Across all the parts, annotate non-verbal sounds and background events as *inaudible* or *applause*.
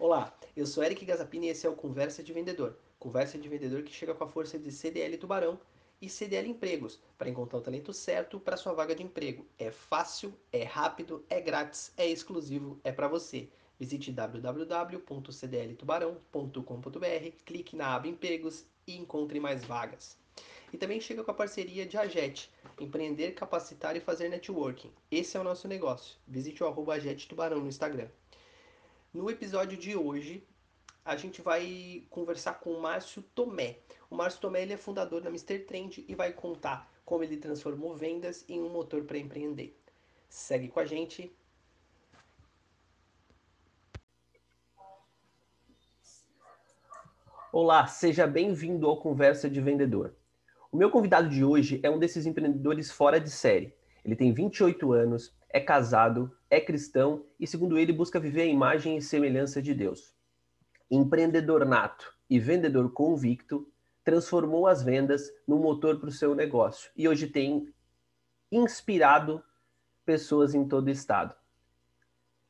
Olá, eu sou Eric Gazapini e esse é o Conversa de Vendedor. Conversa de vendedor que chega com a força de CDL Tubarão e CDL Empregos para encontrar o talento certo para sua vaga de emprego. É fácil, é rápido, é grátis, é exclusivo, é para você. Visite www.cdltubarão.com.br, clique na aba Empregos e encontre mais vagas. E também chega com a parceria de Ajet, empreender, capacitar e fazer networking. Esse é o nosso negócio. Visite o arroba Tubarão no Instagram. No episódio de hoje, a gente vai conversar com o Márcio Tomé. O Márcio Tomé ele é fundador da Mr. Trend e vai contar como ele transformou vendas em um motor para empreender. Segue com a gente. Olá, seja bem-vindo ao Conversa de Vendedor. O meu convidado de hoje é um desses empreendedores fora de série. Ele tem 28 anos, é casado, é cristão e, segundo ele, busca viver a imagem e semelhança de Deus. Empreendedor nato e vendedor convicto, transformou as vendas num motor para o seu negócio e hoje tem inspirado pessoas em todo o estado.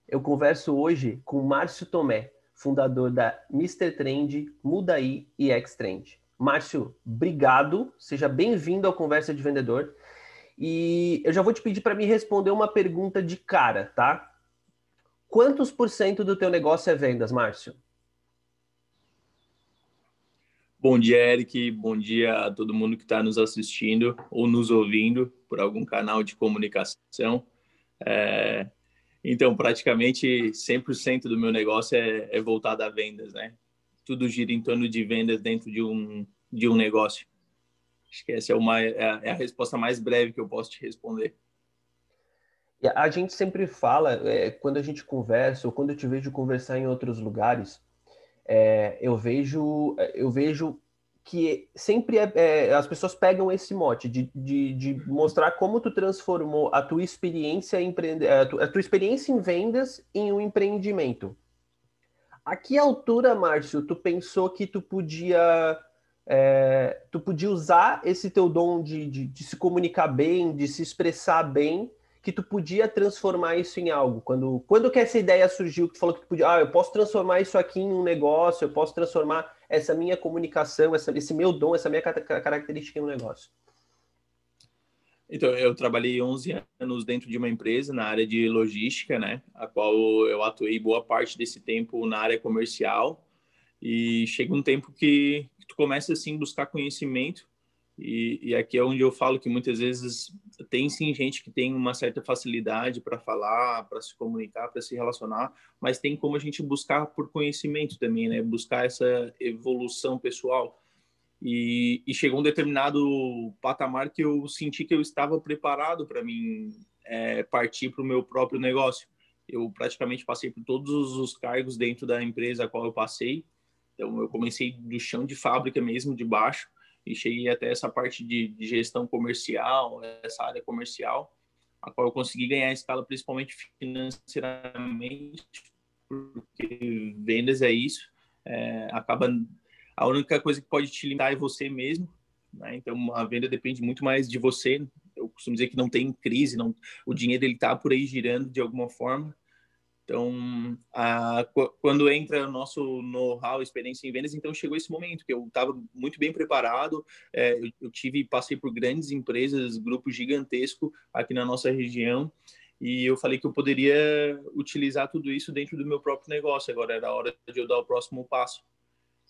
Eu converso hoje com Márcio Tomé, fundador da Mr. Trend, Mudaí e X-Trend. Márcio, obrigado. Seja bem-vindo ao Conversa de Vendedor. E eu já vou te pedir para me responder uma pergunta de cara, tá? Quantos por cento do teu negócio é vendas, Márcio? Bom dia, Eric. Bom dia a todo mundo que está nos assistindo ou nos ouvindo por algum canal de comunicação. É... Então, praticamente 100% do meu negócio é, é voltado a vendas, né? tudo gira em torno de vendas dentro de um, de um negócio. Acho que essa é, uma, é, a, é a resposta mais breve que eu posso te responder. A gente sempre fala, é, quando a gente conversa, ou quando eu te vejo conversar em outros lugares, é, eu vejo eu vejo que sempre é, é, as pessoas pegam esse mote de, de, de, mostrar como tu transformou a tua experiência empreende, a, tua, a tua experiência em vendas em um empreendimento. A que altura, Márcio, tu pensou que tu podia é, tu podia usar esse teu dom de, de, de, se comunicar bem, de se expressar bem, que tu podia transformar isso em algo? Quando, quando que essa ideia surgiu, que tu falou que tu podia, ah, eu posso transformar isso aqui em um negócio, eu posso transformar essa minha comunicação, essa, esse meu dom, essa minha característica em um negócio? Então, eu trabalhei 11 anos dentro de uma empresa na área de logística, né? A qual eu atuei boa parte desse tempo na área comercial. E chega um tempo que, tu começa, assim, buscar conhecimento. E, e aqui é onde eu falo que muitas vezes tem, sim, gente que tem uma certa facilidade para falar, para se comunicar, para se relacionar, mas tem como a gente buscar por conhecimento também, né? Buscar essa evolução pessoal e, e, chegou um determinado patamar que eu senti que eu estava preparado para mim é, partir para o meu próprio negócio. Eu praticamente passei por todos os cargos dentro da empresa a qual eu passei. Então, eu comecei do chão de fábrica mesmo, de baixo, e cheguei até essa parte de, de gestão comercial, essa área comercial, a qual eu consegui ganhar escala principalmente financeiramente, porque vendas é isso, é, acaba a única coisa que pode te limitar é você mesmo. Né? Então, a venda depende muito mais de você. Eu costumo dizer que não tem crise, não, o dinheiro ele está por aí girando de alguma forma. Então, a, quando entra o nosso know-how, experiência em vendas, então chegou esse momento que eu estava muito bem preparado. É, eu, eu, tive, passei por grandes empresas, grupo gigantesco aqui na nossa região, e eu falei que eu poderia utilizar tudo isso dentro do meu próprio negócio. Agora era a hora de eu dar o próximo passo.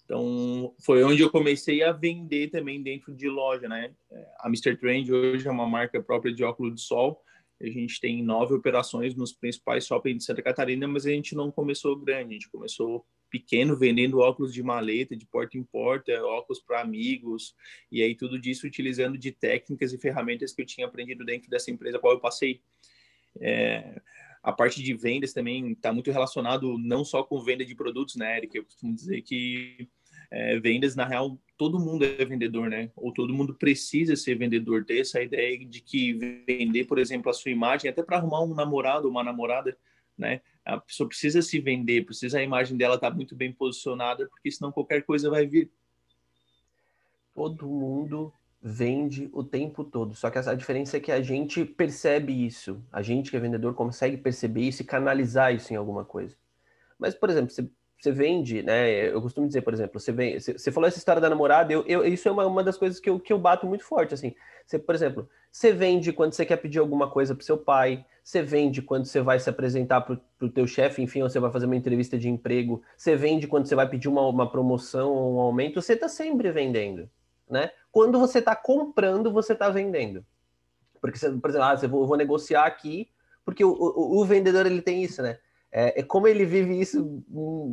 Então, foi onde eu comecei a vender também dentro de loja, né? A Mr. Trend hoje é uma marca própria de óculos de sol. A gente tem nove operações nos principais shoppings de Santa Catarina, mas a gente não começou grande, a gente começou pequeno, vendendo óculos de maleta, de porta em porta, óculos para amigos, e aí tudo disso utilizando de técnicas e ferramentas que eu tinha aprendido dentro dessa empresa qual eu passei. É, a parte de vendas também está muito relacionado não só com venda de produtos, né, Eric? Eu costumo dizer que é, vendas, na real, todo mundo é vendedor, né? Ou todo mundo precisa ser vendedor, ter essa ideia de que vender, por exemplo, a sua imagem, até para arrumar um namorado uma namorada, né? A pessoa precisa se vender, precisa a imagem dela estar tá muito bem posicionada, porque senão qualquer coisa vai vir. Todo mundo vende o tempo todo, só que a diferença é que a gente percebe isso, a gente que é vendedor consegue perceber isso e canalizar isso em alguma coisa. Mas, por exemplo, você você vende, né? Eu costumo dizer, por exemplo, você, vem, você, falou essa história da namorada, eu, eu, isso é uma, uma das coisas que eu, que eu bato muito forte, assim. Você, por exemplo, você vende quando você quer pedir alguma coisa para seu pai, você vende quando você vai se apresentar para o teu chefe, enfim, ou você vai fazer uma entrevista de emprego, você vende quando você vai pedir uma, uma promoção ou um aumento, você está sempre vendendo, né? Quando você está comprando, você está vendendo. Porque, você, por exemplo, ah, eu vou, eu vou negociar aqui, porque o, o, o vendedor ele tem isso, né? É, é, como ele vive isso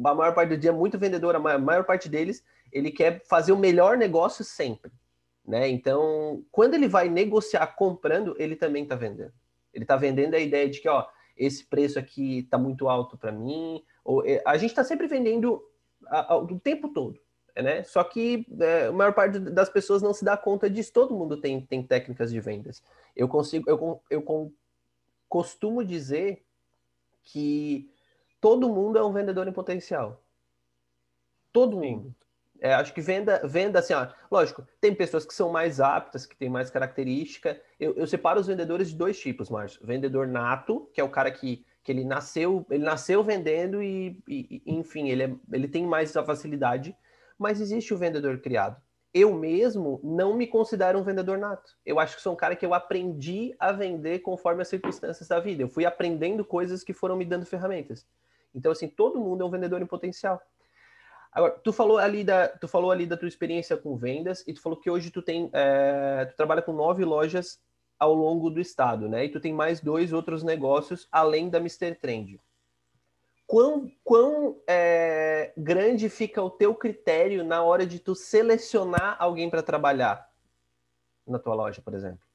a maior parte do dia, muito vendedor, a maior, parte deles, ele quer fazer o melhor negócio sempre. Né? Então, quando ele vai negociar comprando, ele também está vendendo. Ele está vendendo a ideia de que, ó, esse preço aqui está muito alto para mim. Ou, é, a gente está sempre vendendo a, a, o tempo todo, né? Só que é, a maior parte das pessoas não se dá conta disso. Todo mundo tem, tem técnicas de vendas. Eu consigo, eu, eu costumo dizer que todo mundo é um vendedor em potencial. Todo mundo. É, acho que venda, venda assim, ó, lógico, tem pessoas que são mais aptas, que têm mais característica. Eu, eu separo os vendedores de dois tipos, Márcio. Vendedor nato, que é o cara que, que ele nasceu, ele nasceu vendendo e, e enfim, ele, é, ele tem mais essa facilidade. Mas existe o vendedor criado. Eu mesmo não me considero um vendedor nato. Eu acho que sou um cara que eu aprendi a vender conforme as circunstâncias da vida. Eu fui aprendendo coisas que foram me dando ferramentas. Então, assim, todo mundo é um vendedor em potencial. Agora, tu falou ali da, tu falou ali da tua experiência com vendas e tu falou que hoje tu tem, é, tu trabalha com nove lojas ao longo do estado, né? E tu tem mais dois outros negócios além da Mr. Trend. Quão, quão é, grande fica o teu critério na hora de tu selecionar alguém para trabalhar na tua loja, por exemplo?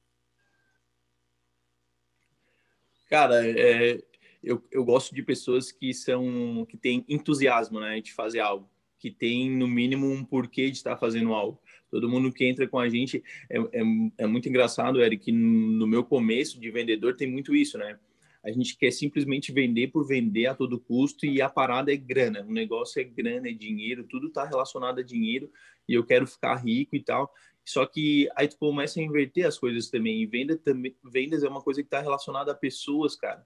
Cara, é, eu, eu gosto de pessoas que são que têm entusiasmo, né, de fazer algo que tem, no mínimo, um porquê de estar fazendo algo. Todo mundo que entra com a gente é, é, é muito engraçado, Eric, no meu começo de vendedor tem muito isso, né? A gente quer simplesmente vender por vender a todo custo e a parada é grana. O negócio é grana, é dinheiro, tudo está relacionado a dinheiro e eu quero ficar rico e tal. Só que aí tu começa a inverter as coisas também. E venda também, vendas é uma coisa que está relacionada a pessoas, cara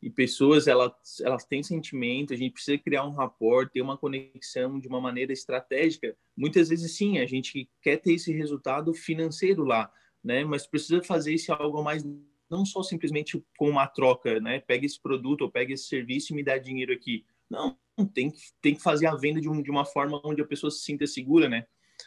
e pessoas elas, elas têm sentimento, a gente precisa criar um rapport, ter uma conexão de uma maneira estratégica. Muitas vezes sim, a gente quer ter esse resultado financeiro lá, né? Mas precisa fazer isso algo mais não só simplesmente com uma troca, né? Pega esse produto ou pega esse serviço e me dá dinheiro aqui. Não, tem que, tem que fazer a venda de, um, de uma forma onde a pessoa se sinta segura, né?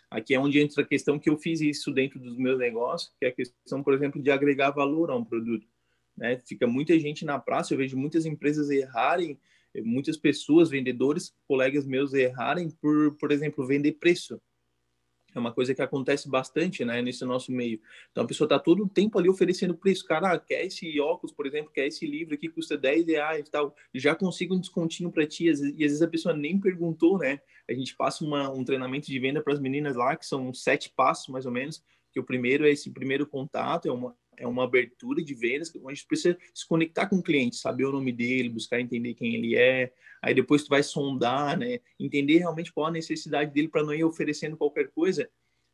Aqui é onde entra a questão que eu fiz isso dentro dos meus negócios, que é a questão, por exemplo, de agregar valor a um produto. Né? Fica muita gente na praça, eu vejo muitas empresas errarem, muitas pessoas, vendedores, colegas meus errarem por, por exemplo, vender preço. É uma coisa que acontece bastante, né, nesse nosso meio. Então a pessoa está todo o tempo ali oferecendo preço. Cara, ah, quer esse óculos, por exemplo, quer esse livro aqui, custa 10 reais e tal. Já consigo um descontinho para ti. E às vezes a pessoa nem perguntou, né? A gente passa uma, um treinamento de venda para as meninas lá, que são sete passos mais ou menos. Que o primeiro é esse primeiro contato, é uma, é uma abertura de vendas, onde a gente precisa se conectar com o cliente, saber o nome dele, buscar entender quem ele é, aí depois tu vai sondar, né, entender realmente qual a necessidade dele para não ir oferecendo qualquer coisa.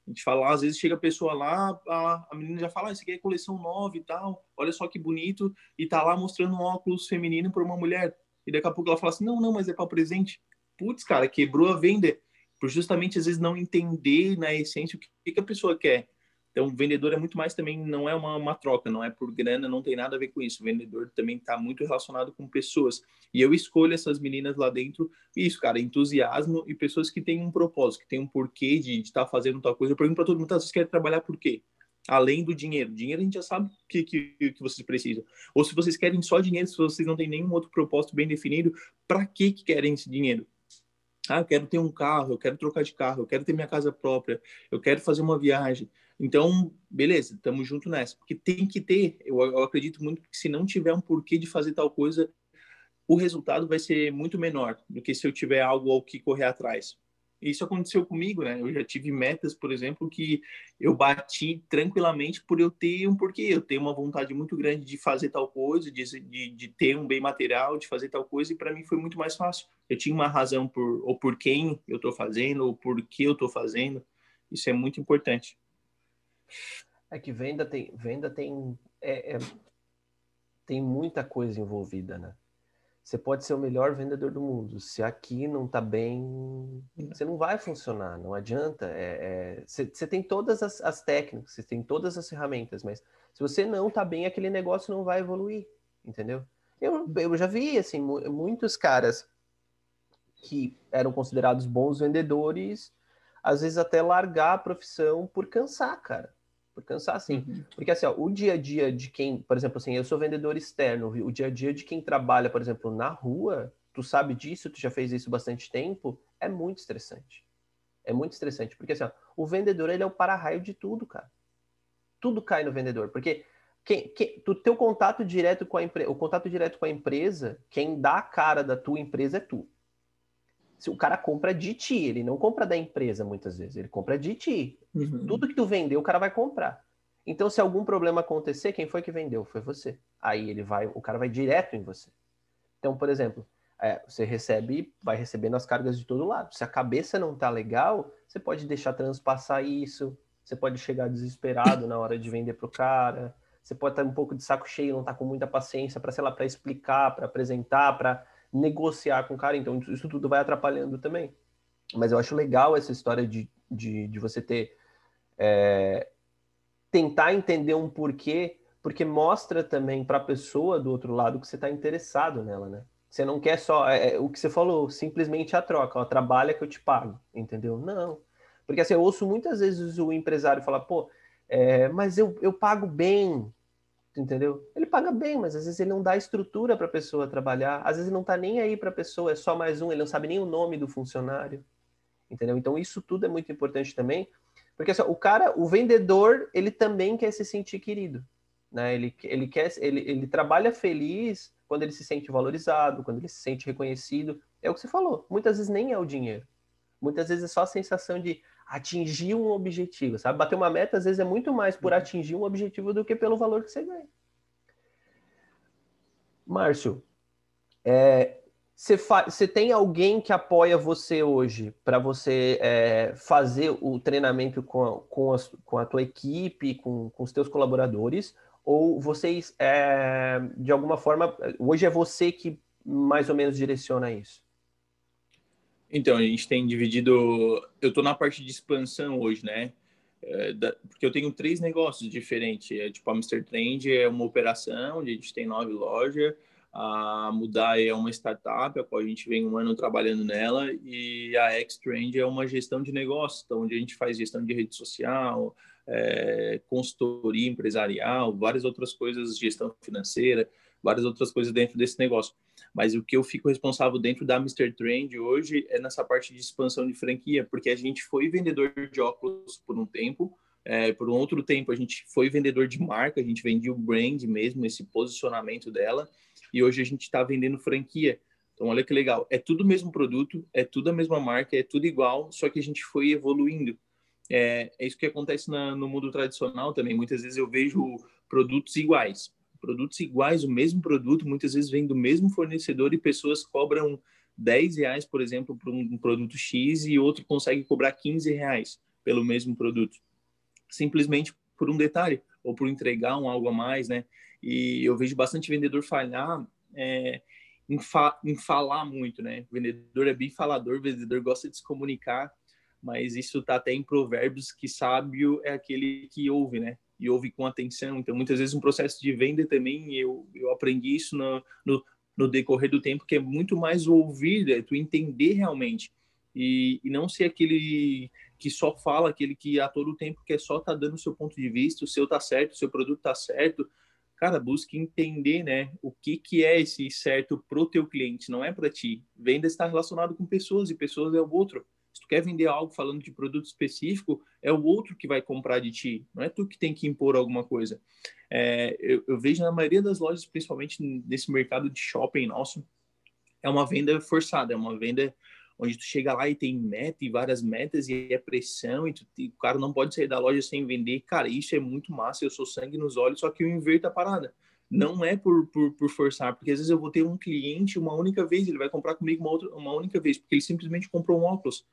A gente fala, às vezes chega a pessoa lá, a, a menina já fala, ah, isso aqui é coleção nova e tal, olha só que bonito, e tá lá mostrando um óculos feminino para uma mulher. E daqui a pouco ela fala assim, não, não, mas é para presente. Putz, cara, quebrou a venda. Por justamente, às vezes, não entender na essência o que, que a pessoa quer. Então, vendedor é muito mais também, não é uma, uma troca, não é por grana, não tem nada a ver com isso. O vendedor também está muito relacionado com pessoas. E eu escolho essas meninas lá dentro, isso, cara, entusiasmo e pessoas que têm um propósito, que têm um porquê de estar tá fazendo tal coisa. Eu pergunto para todo mundo, tá, vocês querem trabalhar por quê? Além do dinheiro. Dinheiro a gente já sabe que, que, que vocês precisam. Ou se vocês querem só dinheiro, se vocês não têm nenhum outro propósito bem definido, para que, que querem esse dinheiro? Ah, eu quero ter um carro, eu quero trocar de carro, eu quero ter minha casa própria, eu quero fazer uma viagem. Então, beleza, estamos junto nessa. Porque tem que ter, eu, eu acredito muito que se não tiver um porquê de fazer tal coisa, o resultado vai ser muito menor do que se eu tiver algo ao que correr atrás. Isso aconteceu comigo, né? Eu já tive metas, por exemplo, que eu bati tranquilamente por eu ter um porquê. Eu tenho uma vontade muito grande de fazer tal coisa, de, de, de ter um bem material, de fazer tal coisa, e para mim foi muito mais fácil. Eu tinha uma razão por ou por quem eu estou fazendo, ou por que eu estou fazendo. Isso é muito importante. É que venda tem, venda tem, é, é, tem muita coisa envolvida, né? Você pode ser o melhor vendedor do mundo. Se aqui não está bem, você não vai funcionar. Não adianta. É, é, você, você, tem todas as, as, técnicas, você tem todas as ferramentas, mas se você não está bem, aquele negócio não vai evoluir, entendeu? Eu, eu já vi assim muitos caras que eram considerados bons vendedores, às vezes até largar a profissão por cansar, cara por cansar assim. Uhum. Porque assim, ó, o dia a dia de quem, por exemplo, assim, eu sou vendedor externo, o dia a dia de quem trabalha, por exemplo, na rua, tu sabe disso, tu já fez isso bastante tempo, é muito estressante. É muito estressante, porque assim, ó, o vendedor ele é o para-raio de tudo, cara. Tudo cai no vendedor, porque quem, quem, tu teu contato direto com a empresa, o contato direto com a empresa, quem dá a cara da tua empresa é tu o cara compra de ti, ele não compra da empresa muitas vezes, ele compra de ti. Uhum. Tudo que tu vendeu, o cara vai comprar. Então, se algum problema acontecer, quem foi que vendeu? Foi você. Aí ele vai, o cara vai direto em você. Então, por exemplo, é, você recebe, vai recebendo as cargas de todo lado. Se a cabeça não tá legal, você pode deixar transpassar isso, você pode chegar desesperado na hora de vender pro cara, você pode estar um pouco de saco cheio, não tá com muita paciência para, sei lá, para explicar, para apresentar, para negociar com o cara, então isso tudo vai atrapalhando também. Mas eu acho legal essa história de, de, de você ter. É, tentar entender um porquê, porque mostra também para a pessoa do outro lado que você está interessado nela, né? Você não quer só. É, é, o que você falou, simplesmente a troca, ó, trabalha que eu te pago, entendeu? Não. Porque assim, eu ouço muitas vezes o empresário falar, pô, é, mas eu, eu pago bem, entendeu? Ele paga bem, mas às vezes ele não dá estrutura para a pessoa trabalhar, às vezes ele não está nem aí para a pessoa, é só mais um, ele não sabe nem o nome do funcionário, entendeu? Então isso tudo é muito importante também, porque assim, o cara, o vendedor, ele também quer se sentir querido, né? Ele, ele quer, ele, ele trabalha feliz quando ele se sente valorizado, quando ele se sente reconhecido. É o que você falou, muitas vezes nem é o dinheiro. Muitas vezes é só a sensação de, atingir um objetivo, sabe? Bater uma meta às vezes é muito mais por uhum. atingir um objetivo do que pelo valor que você ganha. Márcio, é, você, você tem alguém que apoia você hoje para você é, fazer o treinamento com a, com, a, com a tua equipe, com, com os teus colaboradores? Ou vocês, é, de alguma forma, hoje é você que mais ou menos direciona isso? Então, a gente tem dividido. Eu estou na parte de expansão hoje, né? É, da, porque eu tenho três negócios diferentes. É, tipo, a Mr. Trend é uma operação, onde a gente tem nove lojas. A Mudar é uma startup, a qual a gente vem um ano trabalhando nela. E a X-Trend é uma gestão de negócios, então, onde a gente faz gestão de rede social, é, consultoria empresarial, várias outras coisas, gestão financeira, várias outras coisas dentro desse negócio. Mas o que eu fico responsável dentro da Mr. Trend hoje é nessa parte de expansão de franquia, porque a gente foi vendedor de óculos por um tempo, é, por um outro tempo a gente foi vendedor de marca, a gente vendia o brand mesmo, esse posicionamento dela, e hoje a gente está vendendo franquia. Então, olha que legal. É tudo o mesmo produto, é tudo a mesma marca, é tudo igual, só que a gente foi evoluindo. É, é isso que acontece na, no mundo tradicional também. Muitas vezes eu vejo produtos iguais produtos iguais, o mesmo produto, muitas vezes vem do mesmo fornecedor e pessoas cobram 10 reais, por exemplo, por um produto X e outro consegue cobrar 15 reais pelo mesmo produto. Simplesmente por um detalhe, ou por entregar um algo a mais, né? E eu vejo bastante vendedor falhar é, em, fa em falar muito, né? Vendedor é bem falador, vendedor gosta de se comunicar, mas isso tá até em provérbios que sábio é aquele que ouve, né? E ouve com atenção. Então, muitas vezes, um processo de venda também, eu, eu aprendi isso no, no, no decorrer do tempo, que é muito mais ouvir, é tu entender realmente. E, e não ser aquele que só fala, aquele que a todo tempo quer só tá dando o seu ponto de vista, o seu tá certo, o seu produto tá certo. Cara, busque entender, né, o que que é esse certo pro teu cliente, não é para ti. Venda está relacionado com pessoas e pessoas é o outro. Quer vender algo falando de produto específico, é o outro que vai comprar de ti, não é tu que tem que impor alguma coisa. É, eu, eu, vejo na maioria das lojas, principalmente nesse mercado de shopping nosso, é uma venda forçada, é uma venda onde tu chega lá e tem meta e várias metas e é pressão e, tu, e, o cara não pode sair da loja sem vender. Cara, isso é muito massa, eu sou sangue nos olhos, só que eu inverto a parada. Não é por, por, por forçar, porque às vezes eu vou ter um cliente uma única vez, ele vai comprar comigo uma, outra, uma única vez, porque ele simplesmente comprou um óculos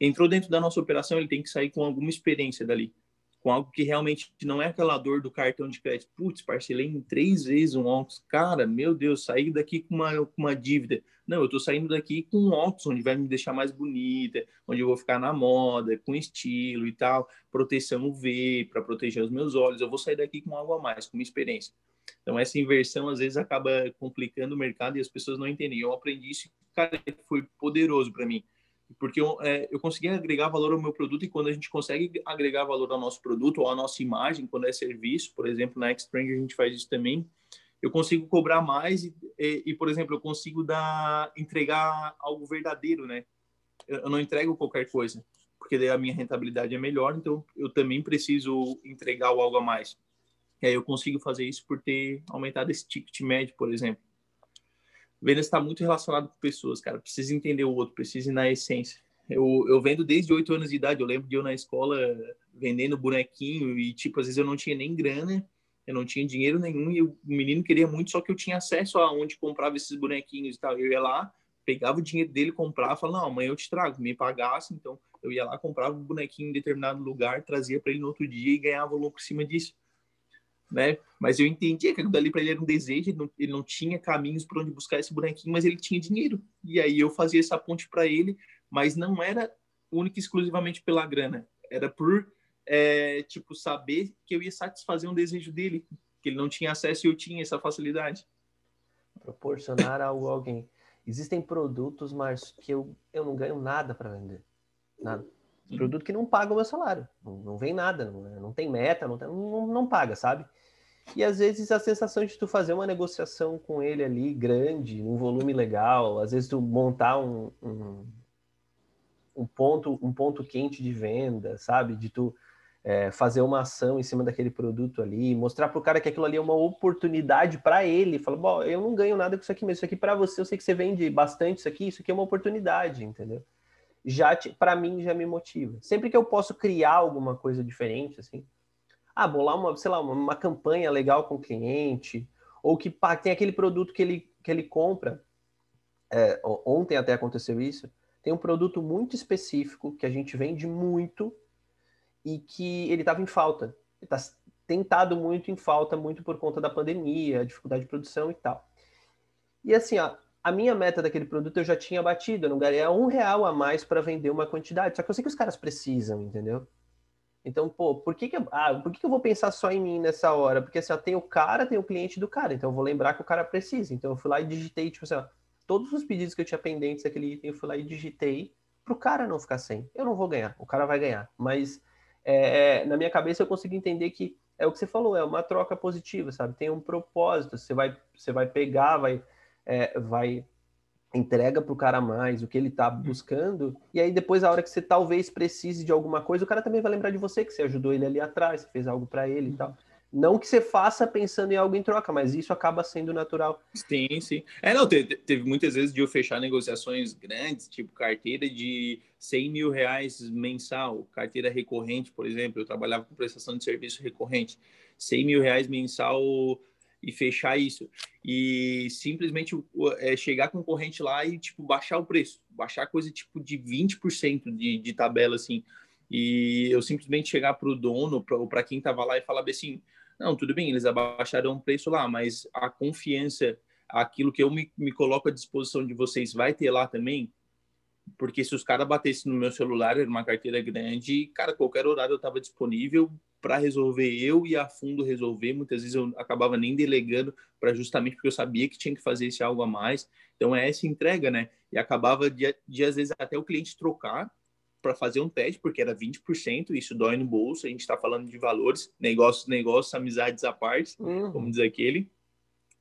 entrou dentro da nossa operação, ele tem que sair com alguma experiência dali. com algo que realmente não é aquela dor do cartão de crédito. Putz, parcelei em três vezes um óculos. Cara, meu Deus, saí daqui com uma, com uma dívida. Não, eu estou saindo daqui com um óculos onde vai me deixar mais bonita, onde eu vou ficar na moda, com estilo e tal, proteção UV para proteger os meus olhos. Eu vou sair daqui com algo a mais, com uma experiência. Então, essa inversão às vezes acaba complicando o mercado e as pessoas não entendem. Eu aprendi isso, cara, foi poderoso para mim porque eu, é, eu consegui agregar valor ao meu produto e quando a gente consegue agregar valor ao nosso produto ou à nossa imagem, quando é serviço, por exemplo, na Xpring a gente faz isso também, eu consigo cobrar mais e, e, e, por exemplo, eu consigo dar, entregar algo verdadeiro, né? Eu, eu não entrego qualquer coisa, porque daí a minha rentabilidade é melhor, então eu também preciso entregar algo a mais. E aí eu consigo fazer isso por ter aumentado esse ticket médio, por exemplo. Vendas está muito relacionado com pessoas, cara. Precisa entender o outro, precisa ir na essência. Eu, eu vendo desde oito anos de idade. Eu lembro de eu na escola vendendo bonequinho e, tipo, às vezes eu não tinha nem grana, eu não tinha dinheiro nenhum e o menino queria muito, só que eu tinha acesso a onde comprava esses bonequinhos e tal. Eu ia lá, pegava o dinheiro dele, comprava, falava, não, amanhã eu te trago, me pagasse. Então, eu ia lá, comprava um bonequinho em determinado lugar, trazia para ele no outro dia e ganhava lucro em cima disso né? Mas eu entendia que aquilo dali para ele era um desejo, ele não, ele não tinha caminhos para onde buscar esse bonequinho, mas ele tinha dinheiro. E aí eu fazia essa ponte para ele, mas não era única e exclusivamente pela grana, era por é, tipo saber que eu ia satisfazer um desejo dele, que ele não tinha acesso e eu tinha essa facilidade. Proporcionar algo a alguém. Existem produtos, mas que eu, eu não ganho nada para vender. Nada. Produto que não paga o meu salário. Não, não vem nada, não, não tem meta, não, tem, não, não paga, sabe? E às vezes a sensação de tu fazer uma negociação com ele ali grande, um volume legal, às vezes tu montar um, um, um ponto um ponto quente de venda, sabe? De tu é, fazer uma ação em cima daquele produto ali, mostrar para o cara que aquilo ali é uma oportunidade para ele. Fala, bom, eu não ganho nada com isso aqui, mas isso aqui para você, eu sei que você vende bastante isso aqui, isso aqui é uma oportunidade, entendeu? Já para mim já me motiva. Sempre que eu posso criar alguma coisa diferente, assim, ah, bolar uma, sei lá, uma, uma campanha legal com o cliente, ou que pá, tem aquele produto que ele, que ele compra. É, ontem até aconteceu isso. Tem um produto muito específico que a gente vende muito e que ele estava em falta. Ele está tentado muito em falta, muito por conta da pandemia, dificuldade de produção e tal. E assim, ó, a minha meta daquele produto eu já tinha batido, eu não um real a mais para vender uma quantidade. Só que eu sei que os caras precisam, entendeu? Então, pô, por que que, ah, por que que eu vou pensar só em mim nessa hora? Porque assim, ó, tem o cara, tem o cliente do cara, então eu vou lembrar que o cara precisa. Então eu fui lá e digitei, tipo assim, ó, todos os pedidos que eu tinha pendentes daquele item, eu fui lá e digitei pro cara não ficar sem. Eu não vou ganhar, o cara vai ganhar. Mas é, na minha cabeça eu consigo entender que é o que você falou, é uma troca positiva, sabe? Tem um propósito, você vai, você vai pegar, vai, é, vai entrega para o cara mais o que ele está buscando, e aí depois, a hora que você talvez precise de alguma coisa, o cara também vai lembrar de você, que você ajudou ele ali atrás, você fez algo para ele e tal. Não que você faça pensando em algo em troca, mas isso acaba sendo natural. Sim, sim. É, não, teve, teve muitas vezes de eu fechar negociações grandes, tipo carteira de 100 mil reais mensal, carteira recorrente, por exemplo, eu trabalhava com prestação de serviço recorrente, 100 mil reais mensal e fechar isso. E simplesmente é, chegar com o corrente lá e, tipo, baixar o preço. Baixar coisa, tipo, de 20% de, de tabela, assim. E eu simplesmente chegar para o dono, ou para quem estava lá e falar assim, não, tudo bem, eles abaixaram o preço lá, mas a confiança, aquilo que eu me, me coloco à disposição de vocês vai ter lá também? Porque se os caras batessem no meu celular, era uma carteira grande, cara, qualquer horário eu estava disponível, para resolver eu e a fundo resolver. Muitas vezes eu acabava nem delegando para justamente porque eu sabia que tinha que fazer esse algo a mais. Então é essa entrega, né? E acabava de, de às vezes até o cliente trocar para fazer um teste, porque era 20%, isso dói no bolso, a gente está falando de valores, negócios, negócios, amizades à parte, uhum. como diz aquele,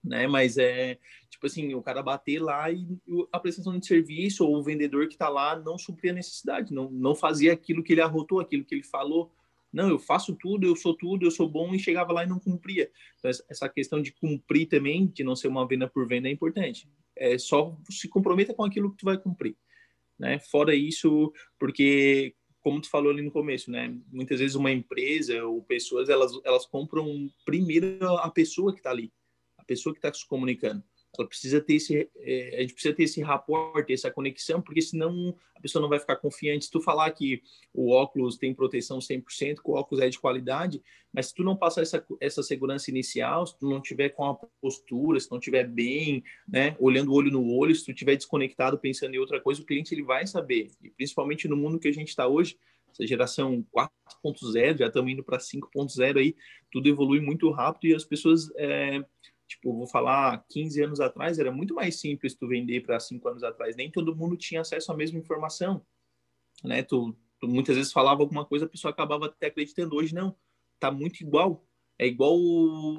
né? Mas é tipo assim, o cara bater lá e a prestação de serviço ou o vendedor que está lá não supria a necessidade, não, não fazia aquilo que ele arrotou, aquilo que ele falou, não, eu faço tudo, eu sou tudo, eu sou bom e chegava lá e não cumpria. Então, essa questão de cumprir também, de não ser uma venda por venda, é importante. É só se comprometa com aquilo que tu vai cumprir, né? Fora isso, porque como tu falou ali no começo, né? Muitas vezes uma empresa ou pessoas elas elas compram primeiro a pessoa que está ali, a pessoa que está se comunicando. Ela precisa ter esse, é, a gente precisa ter esse rapport, essa conexão, porque senão a pessoa não vai ficar confiante. Se tu falar que o óculos tem proteção 100%, que o óculos é de qualidade, mas se tu não passar essa, essa segurança inicial, se tu não tiver com a postura, se não tiver bem, né, olhando o olho no olho, se tu tiver desconectado pensando em outra coisa, o cliente ele vai saber. E principalmente no mundo que a gente está hoje, essa geração 4.0, já estamos indo para 5.0 aí, tudo evolui muito rápido e as pessoas é, Tipo, vou falar 15 anos atrás, era muito mais simples tu vender para 5 anos atrás. Nem todo mundo tinha acesso à mesma informação. Né? Tu, tu, muitas vezes falava alguma coisa, a pessoa acabava até acreditando. Hoje não. Tá muito igual. É igual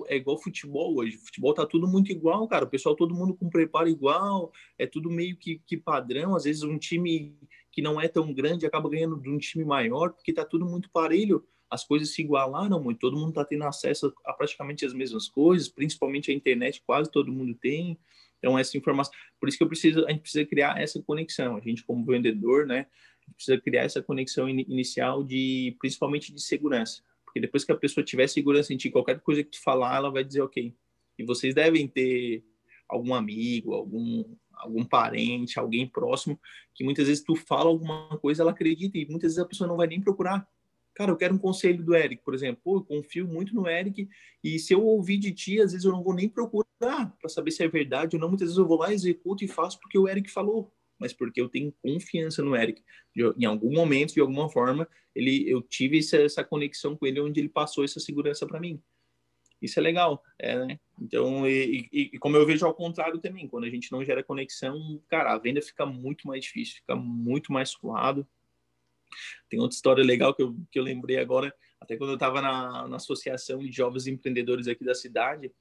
é igual futebol hoje. Futebol tá tudo muito igual, cara. O pessoal, todo mundo com preparo igual. É tudo meio que, que padrão. Às vezes um time que não é tão grande acaba ganhando de um time maior, porque tá tudo muito parelho as coisas se igualaram muito, todo mundo está tendo acesso a praticamente as mesmas coisas, principalmente a internet, quase todo mundo tem. Então, essa informação. Por isso que eu preciso, a gente precisa criar essa conexão. A gente, como vendedor, né, precisa criar essa conexão in, inicial de, principalmente de segurança. Porque depois que a pessoa tiver segurança em ti, qualquer coisa que tu falar, ela vai dizer ok. E vocês devem ter algum amigo, algum algum parente, alguém próximo, que muitas vezes tu fala alguma coisa, ela acredita e muitas vezes a pessoa não vai nem procurar. Cara, eu quero um conselho do Eric, por exemplo. Pô, eu confio muito no Eric e se eu ouvir de ti, às vezes eu não vou nem procurar para saber se é verdade ou não. Muitas vezes eu vou lá, executo e faço porque o Eric falou, mas porque eu tenho confiança no Eric. Eu, em algum momento, de alguma forma, ele, eu tive essa, essa conexão com ele onde ele passou essa segurança para mim. Isso é legal, é, né? Então, e, e, e, como eu vejo ao contrário também, quando a gente não gera conexão, cara, a venda fica muito mais difícil, fica muito mais suado. Tem outra história legal que eu, que eu lembrei agora, até quando eu estava na, na Associação de Jovens Empreendedores aqui da cidade,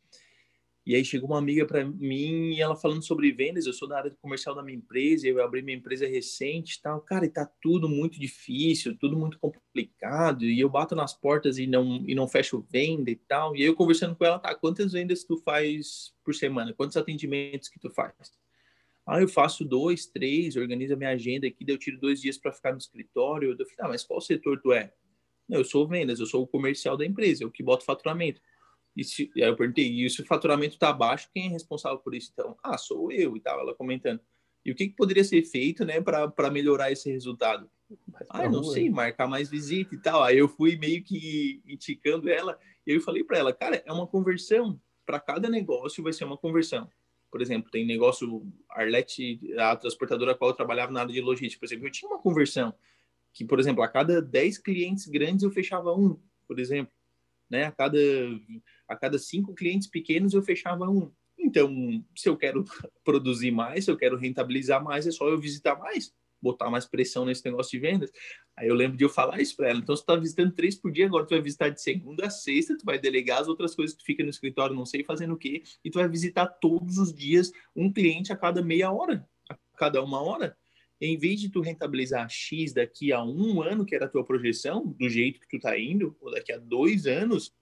e aí chegou uma amiga para mim e ela falando sobre vendas. Eu sou da área comercial da minha empresa, eu abri minha empresa recente tal. Cara, e tá tudo muito difícil, tudo muito complicado. E eu bato nas portas e não, e não fecho venda e tal. E aí eu conversando com ela, tá, quantas vendas tu faz por semana? Quantos atendimentos que tu faz? Ah, eu faço dois, três, organizo a minha agenda aqui, daí eu tiro dois dias para ficar no escritório. Eu falei, ah, mas qual setor tu é? Não, eu sou vendas, eu sou o comercial da empresa, eu que boto faturamento. E se, aí eu perguntei, e se o faturamento está baixo, quem é responsável por isso? Então, ah, sou eu e tal, ela comentando. E o que, que poderia ser feito, né, para melhorar esse resultado? Ah, não sei, marcar mais visita e tal. Aí eu fui meio que indicando ela, e eu falei para ela, cara, é uma conversão. Para cada negócio vai ser uma conversão por exemplo, tem negócio Arlete, a transportadora a qual eu trabalhava na área de logística, por exemplo, eu tinha uma conversão que, por exemplo, a cada 10 clientes grandes eu fechava um, por exemplo, né? A cada a cada cinco clientes pequenos eu fechava um. Então, se eu quero *laughs* produzir mais, se eu quero rentabilizar mais, é só eu visitar mais botar mais pressão nesse negócio de vendas. Aí eu lembro de eu falar isso para ela. Então, você está visitando três por dia, agora tu vai visitar de segunda a sexta, tu vai delegar as outras coisas que tu fica no escritório, não sei fazendo o quê, e tu vai visitar todos os dias um cliente a cada meia hora, a cada uma hora. Em vez de tu rentabilizar X daqui a um ano, que era a tua projeção, do jeito que tu tá indo, ou daqui a dois anos,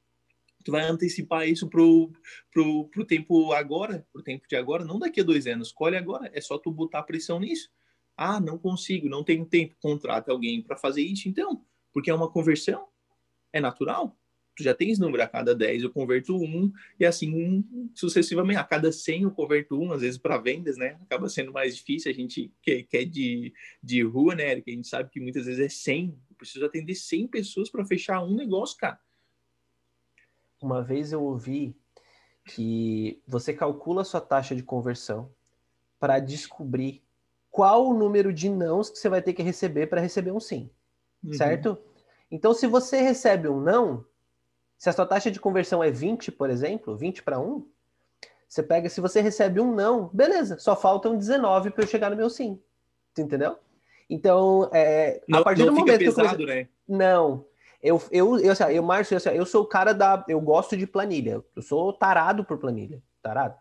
tu vai antecipar isso pro, pro, pro tempo agora, pro tempo de agora, não daqui a dois anos, escolhe agora, é só tu botar pressão nisso. Ah, não consigo, não tenho tempo, contrata alguém para fazer isso, então, porque é uma conversão, é natural. Tu já tens número, a cada 10 eu converto um, e assim sucessivamente, a cada 100 eu converto um, às vezes para vendas, né? Acaba sendo mais difícil, a gente que, que é de, de rua, né, Eric? A gente sabe que muitas vezes é 100, eu preciso atender 100 pessoas para fechar um negócio, cara. Uma vez eu ouvi que você calcula a sua taxa de conversão para descobrir qual o número de nãos que você vai ter que receber para receber um sim, uhum. certo? Então, se você recebe um não, se a sua taxa de conversão é 20, por exemplo, 20 para 1, você pega, se você recebe um não, beleza, só faltam 19 para eu chegar no meu sim. Entendeu? Então, é, não, a partir do momento pesado, que eu né? Não. Eu, eu, eu, assim, eu, Márcio, eu, eu sou o cara da. Eu gosto de planilha. Eu sou tarado por planilha. Tarado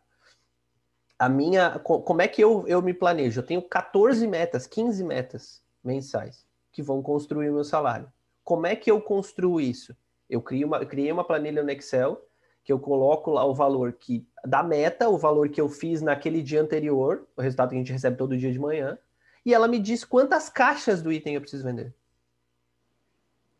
a minha. Como é que eu, eu me planejo? Eu tenho 14 metas, 15 metas mensais que vão construir o meu salário. Como é que eu construo isso? Eu crio uma, eu criei uma planilha no Excel que eu coloco lá o valor que da meta, o valor que eu fiz naquele dia anterior, o resultado que a gente recebe todo dia de manhã, e ela me diz quantas caixas do item eu preciso vender.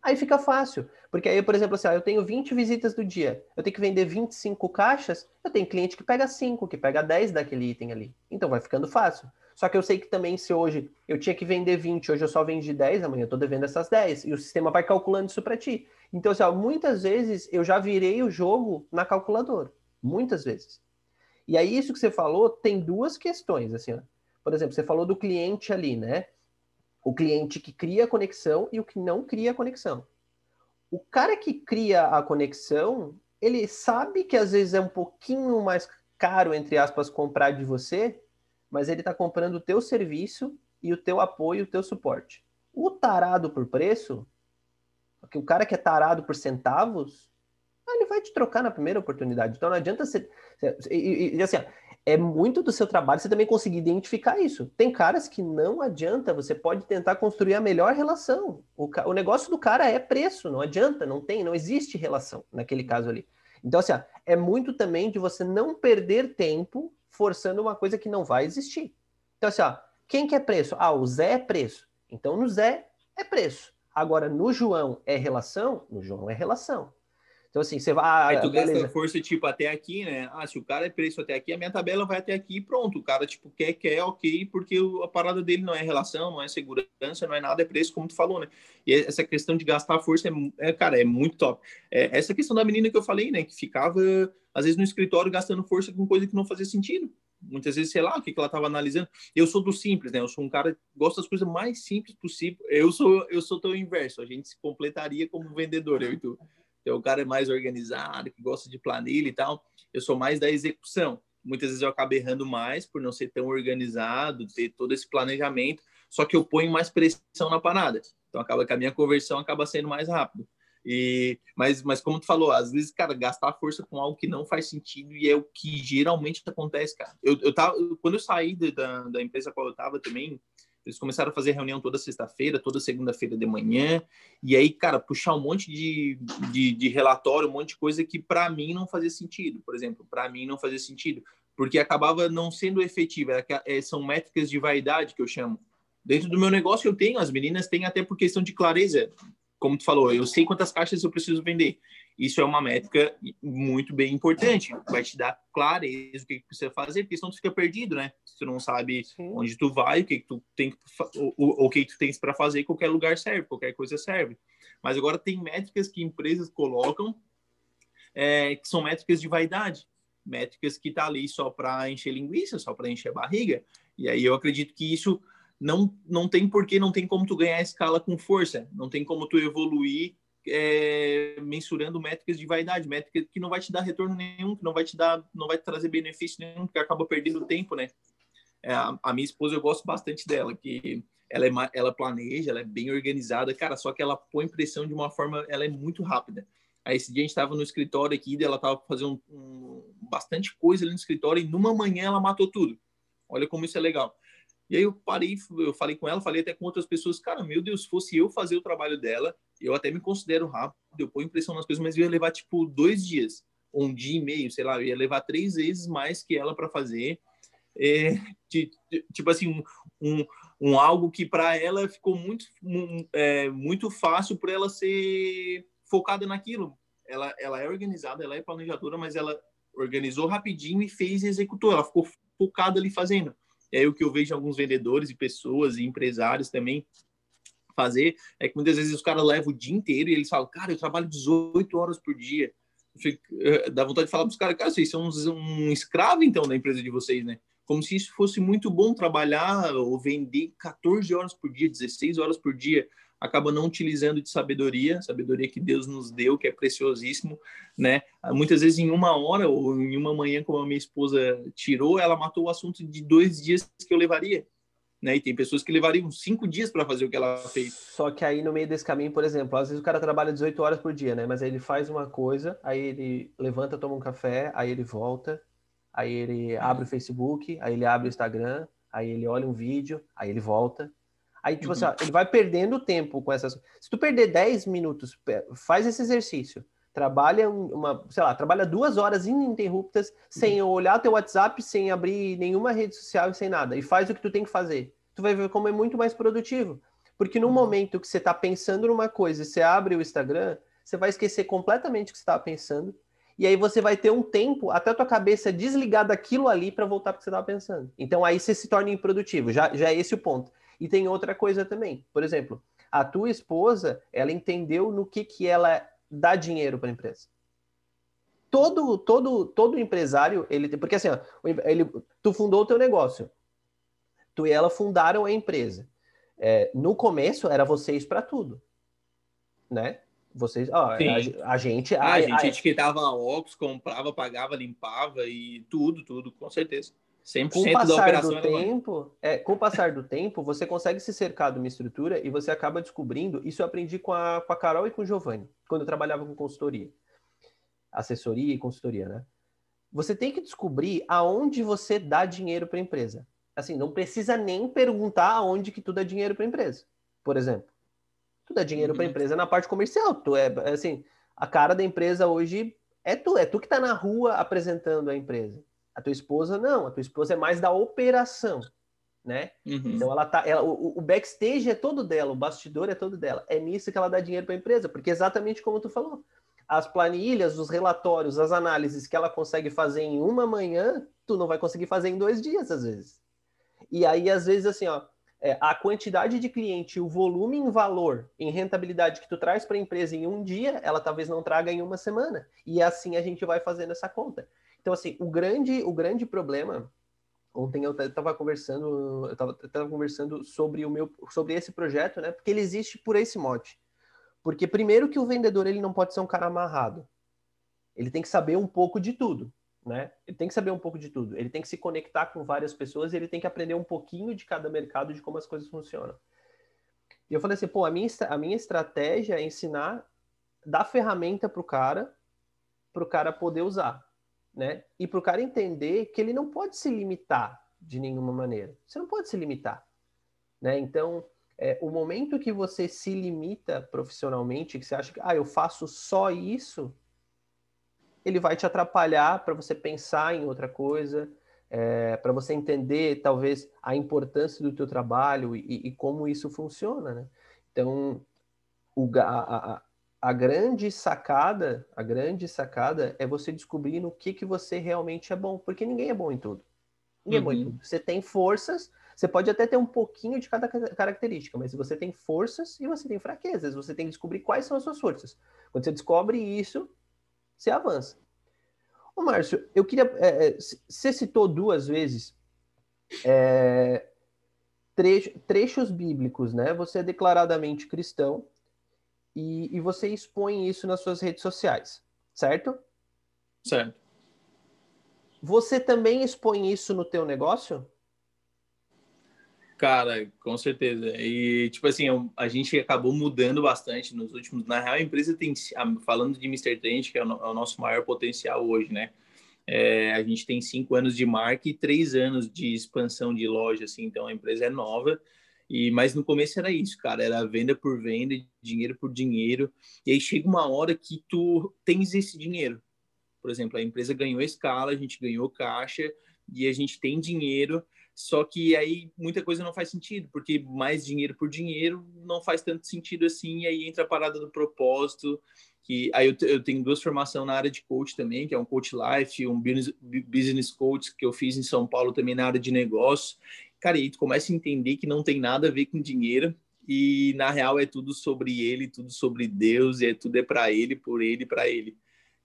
Aí fica fácil. Porque aí, por exemplo, assim, ó, eu tenho 20 visitas do dia, eu tenho que vender 25 caixas, eu tenho cliente que pega 5, que pega 10 daquele item ali. Então vai ficando fácil. Só que eu sei que também se hoje eu tinha que vender 20, hoje eu só vendi 10, amanhã eu tô devendo essas 10. E o sistema vai calculando isso para ti. Então, assim, ó, muitas vezes eu já virei o jogo na calculadora. Muitas vezes. E aí, isso que você falou tem duas questões, assim, ó. Por exemplo, você falou do cliente ali, né? O cliente que cria a conexão e o que não cria a conexão. O cara que cria a conexão, ele sabe que às vezes é um pouquinho mais caro, entre aspas, comprar de você, mas ele está comprando o teu serviço e o teu apoio, o teu suporte. O tarado por preço, o cara que é tarado por centavos, ele vai te trocar na primeira oportunidade. Então não adianta ser. E, e, assim, é muito do seu trabalho você também conseguir identificar isso. Tem caras que não adianta, você pode tentar construir a melhor relação. O, o negócio do cara é preço, não adianta, não tem, não existe relação naquele caso ali. Então, assim, é muito também de você não perder tempo forçando uma coisa que não vai existir. Então, assim, ó, quem que é preço? Ah, o Zé é preço. Então, no Zé é preço. Agora, no João é relação? No João é relação. Então, assim, você vai. Aí tu beleza. gasta força, tipo, até aqui, né? Ah, se o cara é preço até aqui, a minha tabela vai até aqui e pronto. O cara, tipo, quer, quer, ok, porque a parada dele não é relação, não é segurança, não é nada, é preço, como tu falou, né? E essa questão de gastar força, é, é cara, é muito top. É, essa questão da menina que eu falei, né? Que ficava, às vezes, no escritório gastando força com coisa que não fazia sentido. Muitas vezes, sei lá, o que, que ela estava analisando. Eu sou do simples, né? Eu sou um cara que gosta das coisas mais simples possível. Eu sou, eu sou teu inverso. A gente se completaria como vendedor, eu e tu. Então, o cara é mais organizado, que gosta de planilha e tal. Eu sou mais da execução. Muitas vezes eu acabo errando mais por não ser tão organizado, ter todo esse planejamento, só que eu ponho mais pressão na parada. Então, acaba que a minha conversão acaba sendo mais rápido. E, mas, mas como tu falou, às vezes, cara, gastar força com algo que não faz sentido e é o que geralmente acontece, cara. Eu, eu tava, quando eu saí da, da empresa qual eu tava também, eles começaram a fazer reunião toda sexta-feira, toda segunda-feira de manhã. E aí, cara, puxar um monte de, de, de relatório, um monte de coisa que para mim não fazia sentido. Por exemplo, para mim não fazia sentido, porque acabava não sendo efetiva. É, são métricas de vaidade que eu chamo. Dentro do meu negócio eu tenho, as meninas têm até por questão de clareza. Como tu falou, eu sei quantas caixas eu preciso vender. Isso é uma métrica muito bem importante. Vai te dar clareza o que, que precisa fazer, porque senão tu fica perdido, né? Se tu não sabe Sim. onde tu vai, o que, que tu tem o, o que, que tu tens para fazer, qualquer lugar serve, qualquer coisa serve. Mas agora tem métricas que empresas colocam é, que são métricas de vaidade, métricas que tá ali só para encher linguiça, só para encher barriga. E aí eu acredito que isso não, não tem porquê, não tem como tu ganhar escala com força, não tem como tu evoluir é, mensurando métricas de vaidade, métricas que não vai te dar retorno nenhum, que não vai te dar, não vai trazer benefício nenhum, porque acaba perdendo tempo, né? É, a, a, minha esposa eu gosto bastante dela, que ela é ela planeja, ela é bem organizada, cara, só que ela põe pressão de uma forma, ela é muito rápida. Aí esse dia a gente estava no escritório aqui, ela estava fazendo um, um, bastante coisa ali no escritório e numa manhã ela matou tudo. Olha como isso é legal. E aí eu parei, eu falei com ela, falei até com outras pessoas, cara, meu Deus, se fosse eu fazer o trabalho dela, eu até me considero rápido, eu ponho impressão nas coisas, mas ia levar tipo dois dias, um dia e meio, sei lá, ia levar três vezes mais que ela para fazer. É, tipo assim, um, um, um, algo que para ela ficou muito, é, muito fácil para ela ser focada naquilo. Ela, ela é organizada, ela é planejadora, mas ela organizou rapidinho e fez e executou. Ela ficou focada ali fazendo. Aí o que eu vejo alguns vendedores e pessoas e empresários também fazer é que muitas vezes os caras levam o dia inteiro e eles falam, cara, eu trabalho 18 horas por dia. Eh, dá vontade de falar para os caras, cara, vocês são um escravo então da empresa de vocês, né? Como se isso fosse muito bom trabalhar ou vender 14 horas por dia, 16 horas por dia acaba não utilizando de sabedoria, sabedoria que Deus nos deu, que é preciosíssimo, né? Muitas vezes em uma hora ou em uma manhã, como a minha esposa tirou, ela matou o assunto de dois dias que eu levaria. Né? E tem pessoas que levariam cinco dias para fazer o que ela fez. Só que aí no meio desse caminho, por exemplo, às vezes o cara trabalha 18 horas por dia, né? Mas aí ele faz uma coisa, aí ele levanta, toma um café, aí ele volta, aí ele abre o Facebook, aí ele abre o Instagram, aí ele olha um vídeo, aí ele volta, Aí, tipo assim, uhum. assim, ó, ele vai perdendo tempo com essas. Se tu perder 10 minutos, faz esse exercício. Trabalha uma, sei lá, trabalha duas horas ininterruptas, uhum. sem olhar teu WhatsApp, sem abrir nenhuma rede social e sem nada. E faz o que tu tem que fazer. Tu vai ver como é muito mais produtivo. Porque no uhum. momento que você está pensando numa coisa e você abre o Instagram, você vai esquecer completamente o que você estava pensando. E aí você vai ter um tempo até a tua cabeça desligar daquilo ali para voltar para o que você estava pensando. Então aí você se torna improdutivo. Já, já é esse o ponto. E tem outra coisa também. Por exemplo, a tua esposa, ela entendeu no que, que ela dá dinheiro para a empresa. Todo, todo, todo empresário, ele tem. Porque assim, ó, ele, tu fundou o teu negócio. Tu e ela fundaram a empresa. É, no começo era vocês para tudo, né? Vocês, ó, a, a, gente, a, ah, a gente a, etiquetava óculos, comprava, pagava, limpava e tudo, tudo, com certeza. 100% com o passar da operação do tempo, é, com o passar do tempo, você consegue se cercar de uma estrutura e você acaba descobrindo. Isso eu aprendi com a, com a Carol e com o Giovanni, quando eu trabalhava com consultoria, assessoria e consultoria, né? Você tem que descobrir aonde você dá dinheiro para a empresa assim, não precisa nem perguntar aonde que tu dá dinheiro para a empresa. Por exemplo, tu dá dinheiro uhum. para a empresa na parte comercial. Tu é assim, a cara da empresa hoje é tu, é tu que está na rua apresentando a empresa. A tua esposa não, a tua esposa é mais da operação, né? Uhum. Então ela tá, ela, o, o, backstage é todo dela, o bastidor é todo dela. É nisso que ela dá dinheiro para a empresa, porque exatamente como tu falou, as planilhas, os relatórios, as análises que ela consegue fazer em uma manhã, tu não vai conseguir fazer em dois dias às vezes. E aí, às vezes, assim, ó, é, a quantidade de cliente, o volume em valor, em rentabilidade que tu traz para a empresa em um dia, ela talvez não traga em uma semana. E assim a gente vai fazendo essa conta. Então, assim, o grande, o grande problema. Ontem eu estava conversando, eu estava conversando sobre o meu, sobre esse projeto, né? Porque ele existe por esse mote. Porque primeiro que o vendedor ele não pode ser um cara amarrado. Ele tem que saber um pouco de tudo né? Ele tem que saber um pouco de tudo. Ele tem que se conectar com várias pessoas ele tem que aprender um pouquinho de cada mercado, de como as coisas funcionam. E eu falei assim, pô, a minha, a minha estratégia é ensinar, dar ferramenta para o cara, para o cara poder usar, né? E para o cara entender que ele não pode se limitar de nenhuma maneira. Você não pode se limitar, né? Então, é, o momento que você se limita profissionalmente, que você acha que, ah, eu faço só isso, ele vai te atrapalhar para você pensar em outra coisa, é, para você entender talvez a importância do teu trabalho e, e como isso funciona, né? Então, o, a, a, a, grande sacada, a grande sacada é você descobrir no que, que você realmente é bom, porque ninguém é bom em tudo. Ninguém uhum. é bom em uhum. tudo. Você tem forças, você pode até ter um pouquinho de cada característica, mas você tem forças e você tem fraquezas. Você tem que descobrir quais são as suas forças. Quando você descobre isso, você avança. Ô, Márcio, eu queria. É, é você citou duas vezes é, trecho, trechos bíblicos, né? Você é declaradamente cristão e, e você expõe isso nas suas redes sociais, certo? Certo. Você também expõe isso no teu negócio? Cara, com certeza. E, tipo assim, a gente acabou mudando bastante nos últimos. Na real, a empresa tem, falando de Mr. Trend, que é, é o, nosso maior potencial hoje, né? É, a gente tem cinco anos de marca e três anos de expansão de loja, assim, então a empresa é nova. E, mas no começo era isso, cara, era venda por venda, dinheiro por dinheiro. E aí chega uma hora que tu tens esse dinheiro. Por exemplo, a empresa ganhou escala, a gente ganhou caixa e a gente tem dinheiro só que aí muita coisa não faz sentido, porque mais dinheiro por dinheiro não faz tanto sentido assim, e aí entra a parada do propósito, que aí eu, eu tenho duas formações na área de coach também, que é um coach life, um business, business coach que eu fiz em São Paulo também na área de negócio. Cara, aí tu começa a entender que não tem nada a ver com dinheiro, e na real é tudo sobre ele, tudo sobre Deus, e é tudo é para ele, por ele, para ele.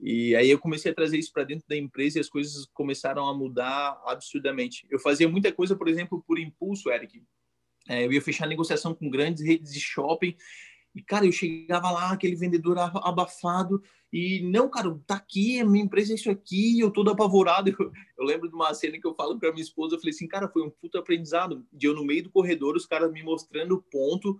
E aí eu comecei a trazer isso para dentro da empresa e as coisas começaram a mudar absurdamente. Eu fazia muita coisa, por exemplo, por impulso, Eric. É, eu ia fechar negociação com grandes redes de shopping e, cara, eu chegava lá, aquele vendedor abafado e, não, cara, tá aqui, a minha empresa é isso aqui, eu todo apavorado. *laughs* Eu, eu lembro de uma cena que eu falo para minha esposa, eu falei assim, cara, foi um puto aprendizado. De eu no meio do corredor, os caras me mostrando o ponto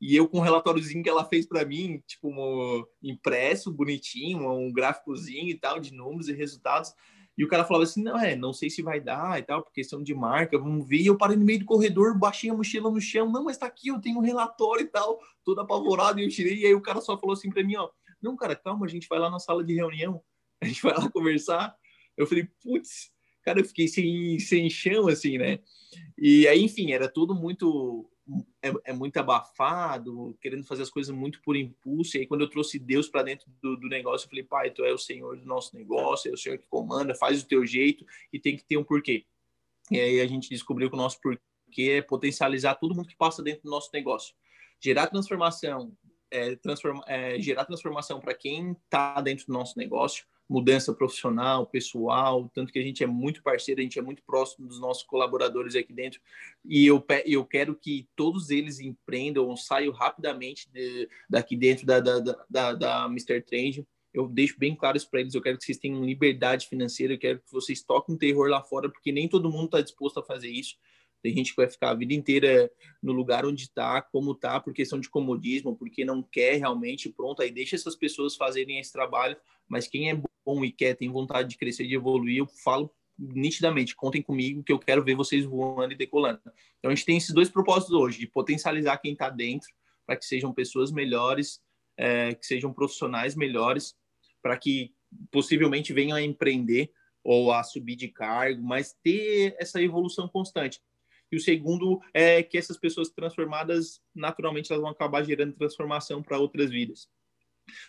e eu com um relatóriozinho que ela fez para mim, tipo, um impresso, bonitinho, um gráficozinho e tal, de números e resultados. E o cara falava assim: não, é, não sei se vai dar e tal, por questão de marca, vamos ver. E eu parei no meio do corredor, baixei a mochila no chão, não, mas tá aqui, eu tenho um relatório e tal, todo apavorado, e eu tirei. E aí o cara só falou assim para mim: ó, não, cara, calma, a gente vai lá na sala de reunião, *laughs* a gente vai lá conversar. Eu falei: putz, cara, eu fiquei sem, sem chão, assim, né? E aí, enfim, era tudo muito é, é, muito abafado, querendo fazer as coisas muito por impulso. E aí, quando eu trouxe Deus para dentro do, do, negócio, eu falei, pai, tu é o Senhor do nosso negócio, é o Senhor que comanda, faz o teu jeito e tem que ter um porquê. E aí a gente descobriu que o nosso porquê é potencializar todo mundo que passa dentro do nosso negócio. Gerar transformação, é, transforma, é, gerar transformação para quem está dentro do nosso negócio, mudança profissional, pessoal, tanto que a gente é muito parceiro, a gente é muito próximo dos nossos colaboradores aqui dentro, e eu, eu quero que todos eles empreendam, saiam rapidamente de, daqui dentro da, da, da, da Mr. Trend. Eu deixo bem claro isso para eles, eu quero que vocês tenham liberdade financeira, eu quero que vocês toquem terror lá fora, porque nem todo mundo está disposto a fazer isso. Tem gente que vai ficar a vida inteira no lugar onde está, como está, por questão de comodismo, porque não quer realmente, pronto, aí deixa essas pessoas fazerem esse trabalho, mas quem é bom e quer, tem vontade de crescer, de evoluir, eu falo nitidamente, contem comigo que eu quero ver vocês voando e decolando. Então a gente tem esses dois propósitos hoje, de potencializar quem está dentro, para que sejam pessoas melhores, é, que sejam profissionais melhores, para que possivelmente venham a empreender ou a subir de cargo, mas ter essa evolução constante. E o segundo é que essas pessoas transformadas, naturalmente, elas vão acabar gerando transformação para outras vidas.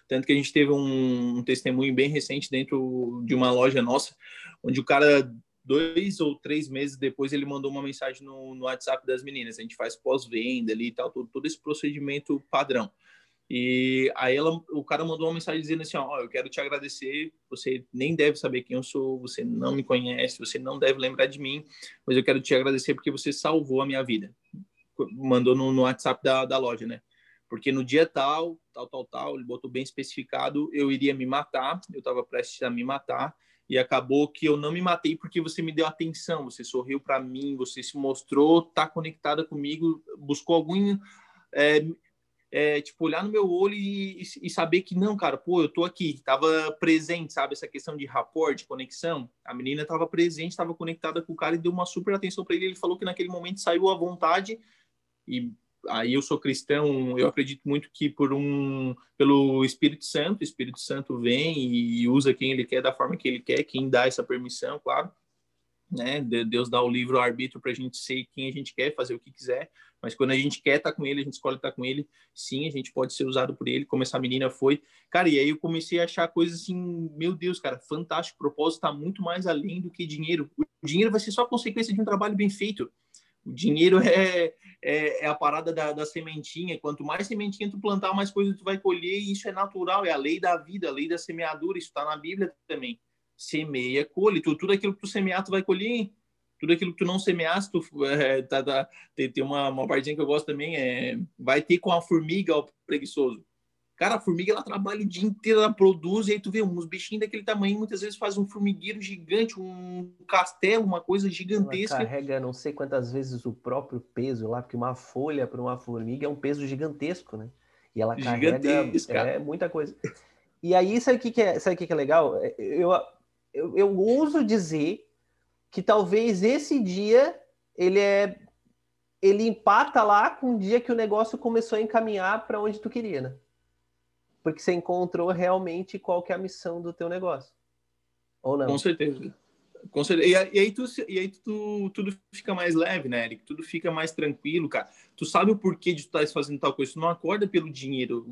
Tanto que a gente teve um, um, testemunho bem recente dentro de uma loja nossa, onde o cara, dois ou três meses depois, ele mandou uma mensagem no, no WhatsApp das meninas. A gente faz pós-venda ali e tal, todo, todo esse procedimento padrão. E aí ela, o cara mandou uma mensagem dizendo assim, ó, oh, eu quero te agradecer, você nem deve saber quem eu sou, você não me conhece, você não deve lembrar de mim, mas eu quero te agradecer porque você salvou a minha vida. Mandou no, no WhatsApp da, da loja, né? Porque no dia tal, tal, tal, tal, ele botou bem especificado, eu iria me matar, eu estava prestes a me matar, e acabou que eu não me matei porque você me deu atenção, você sorriu para mim, você se mostrou, tá conectada comigo, buscou algum é, é, tipo, olhar no meu olho e, e, saber que não, cara, pô, eu tô aqui, tava presente, sabe? Essa questão de rapport, de conexão. A menina tava presente, tava conectada com o cara e deu uma super atenção para ele. Ele falou que naquele momento saiu à vontade e aí eu sou cristão, eu acredito muito que por um pelo Espírito Santo, o Espírito Santo vem e usa quem ele quer da forma que ele quer, quem dá essa permissão, claro né? Deus dá o livre arbítrio para a gente ser quem a gente quer, fazer o que quiser, mas quando a gente quer estar tá com ele, a gente escolhe estar tá com ele, sim, a gente pode ser usado por ele, como essa menina foi. Cara, e aí eu comecei a achar coisas assim, meu Deus, cara, fantástico, o propósito está muito mais além do que dinheiro. O dinheiro vai ser só consequência de um trabalho bem feito. O dinheiro é, é, é a parada da, da, sementinha. Quanto mais sementinha tu plantar, mais coisa tu vai colher. E isso é natural, é a lei da vida, a lei da semeadura. Isso está na Bíblia também semeia, colhe. Tu, tudo aquilo que tu semear, tu vai colher. Tudo aquilo que tu não semeasse, tu, é, tá, tá, tem, tem uma, uma partinha que eu gosto também, é vai ter com a formiga, o preguiçoso. Cara, a formiga, ela trabalha o dia inteiro, ela produz, e aí tu vê uns bichinhos daquele tamanho, muitas vezes faz um formigueiro gigante, um castelo, uma coisa gigantesca. Ela carrega não sei quantas vezes o próprio peso lá, porque uma folha para uma formiga é um peso gigantesco, né? E ela carrega é, muita coisa. E aí, sabe o que, que, é, sabe que, que é legal? É, eu, eu, eu ouso dizer que talvez esse dia ele é ele empata lá com o dia que o negócio começou a encaminhar para onde tu queria, né? Porque você encontrou realmente qual que é a missão do teu negócio. Ou não? Com certeza. Com certeza. E, aí, tu, e aí tu, tudo fica mais leve, né, Eric? Tudo fica mais tranquilo, cara. Tu sabe o porquê de tu estar fazendo tal coisa. Tu não acorda pelo dinheiro.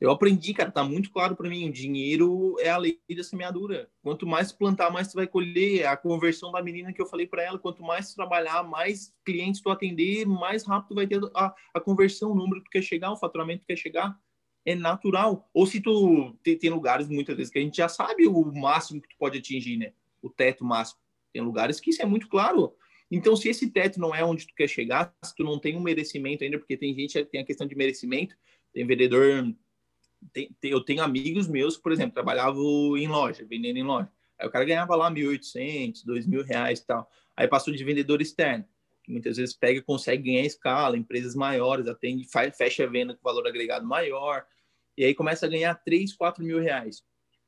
Eu aprendi, cara, tá muito claro para mim. O dinheiro é a lei da semeadura. Quanto mais plantar, mais tu vai colher. É a conversão da menina que eu falei para ela. Quanto mais tu trabalhar, mais clientes tu atender, mais rápido vai ter a, a conversão, o número que tu quer chegar, o faturamento que tu quer chegar é natural. Ou se tu tem, tem, lugares muitas vezes que a gente já sabe o máximo que tu pode atingir, né? O teto máximo. Tem lugares que isso é muito claro. Então, se esse teto não é onde tu quer chegar, se tu não tem um merecimento ainda, porque tem gente que tem a questão de merecimento, tem vendedor, tem, tem, eu tenho amigos meus por exemplo, trabalhavam em loja, vendendo em loja. Aí o cara ganhava lá 1.800, 2.000 reais e tal. Aí passou de vendedor externo, que muitas vezes pega consegue ganhar escala, empresas maiores, atende, fecha a venda com valor agregado maior, e aí começa a ganhar 3, 4 mil reais.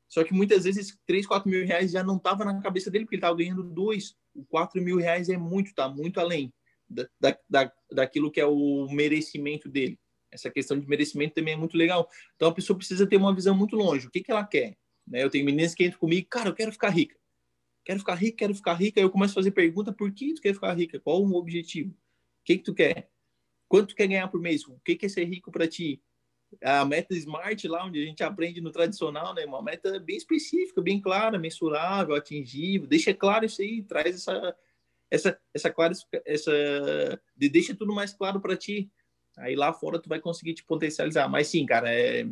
Só que muitas vezes esses 3, 4 mil reais já não estava na cabeça dele, porque ele estava ganhando 2. O 4 mil reais é muito, tá muito além da, da, daquilo que é o merecimento dele. Essa questão de merecimento também é muito legal. Então a pessoa precisa ter uma visão muito longe. O que, que ela quer? Né? Eu tenho meninas que entram comigo, cara, eu quero ficar rica. Quero ficar rica, quero ficar rica. Aí eu começo a fazer pergunta, por que tu quer ficar rica? Qual o objetivo? O que, que tu quer? Quanto quer ganhar por mês? O que, que é ser rico para ti? A meta SMART, lá onde a gente aprende no tradicional, né? Uma meta bem específica, bem clara, mensurável, atingível. Deixa claro isso aí, traz essa, essa, essa clara, essa, deixa tudo mais claro para ti. Aí lá fora tu vai conseguir te potencializar. Mas sim, cara, é,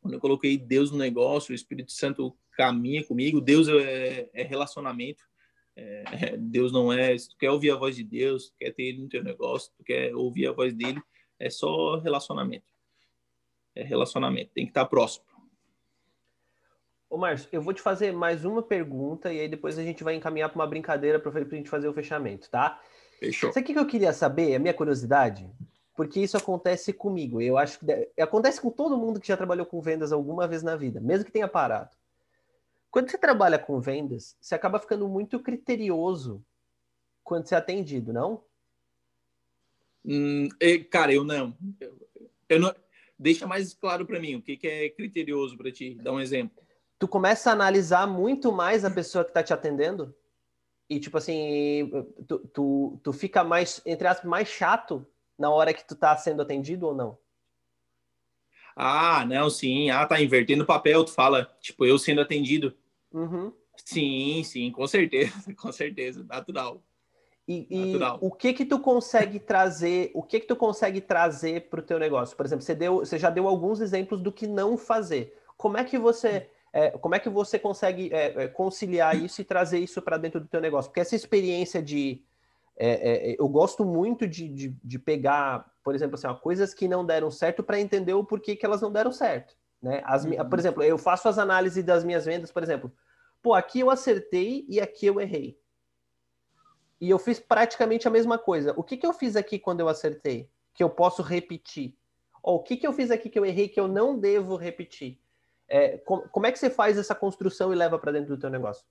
quando eu coloquei Deus no negócio, o Espírito Santo caminha comigo. Deus é, é relacionamento. É, *laughs* Deus não é. Se tu quer ouvir a voz de Deus, quer ter ele no teu negócio, tu quer ouvir a voz dele, é só relacionamento. É relacionamento. Tem que estar próximo. Ô, Márcio, eu vou te fazer mais uma pergunta e aí depois a gente vai encaminhar para uma brincadeira para a gente fazer o fechamento, tá? Fechou. Sabe o que eu queria saber? A minha curiosidade porque isso acontece comigo. Eu acho que deve... acontece com todo mundo que já trabalhou com vendas alguma vez na vida, mesmo que tenha parado. Quando você trabalha com vendas, você acaba ficando muito criterioso quando você é atendido, não? Hum, cara, eu não. Eu, não. Deixa mais claro para mim o que, que é criterioso para ti. Dá um exemplo. Tu começa a analisar muito mais a pessoa que está te atendendo e tipo assim, tu, tu, tu fica mais entre aspas mais chato na hora que tu tá sendo atendido ou não? Ah, não, sim. Ah, tá invertendo o papel, tu fala, tipo, eu sendo atendido. Uhum. Sim, sim, com certeza, *laughs* com certeza, natural. E, e o que que tu consegue trazer, o que que tu consegue trazer para o teu negócio? Por exemplo, você, deu, você já deu alguns exemplos do que não fazer. Como é que você, é, como é que você consegue é, é conciliar isso e trazer isso para dentro do teu negócio? Porque essa experiência de é, é, eu gosto muito de, de, de, pegar, por exemplo, assim, ó, coisas que não deram certo para entender o porquê que elas não deram certo. Né? As, uhum. Por exemplo, eu faço as análises das minhas vendas, por exemplo, pô, aqui eu acertei e aqui eu errei. E eu fiz praticamente a mesma coisa. O que, que eu fiz aqui quando eu acertei? Que eu posso repetir? Ou o que, que eu fiz aqui que eu errei que eu não devo repetir? É, com, como é que você faz essa construção e leva para dentro do teu negócio?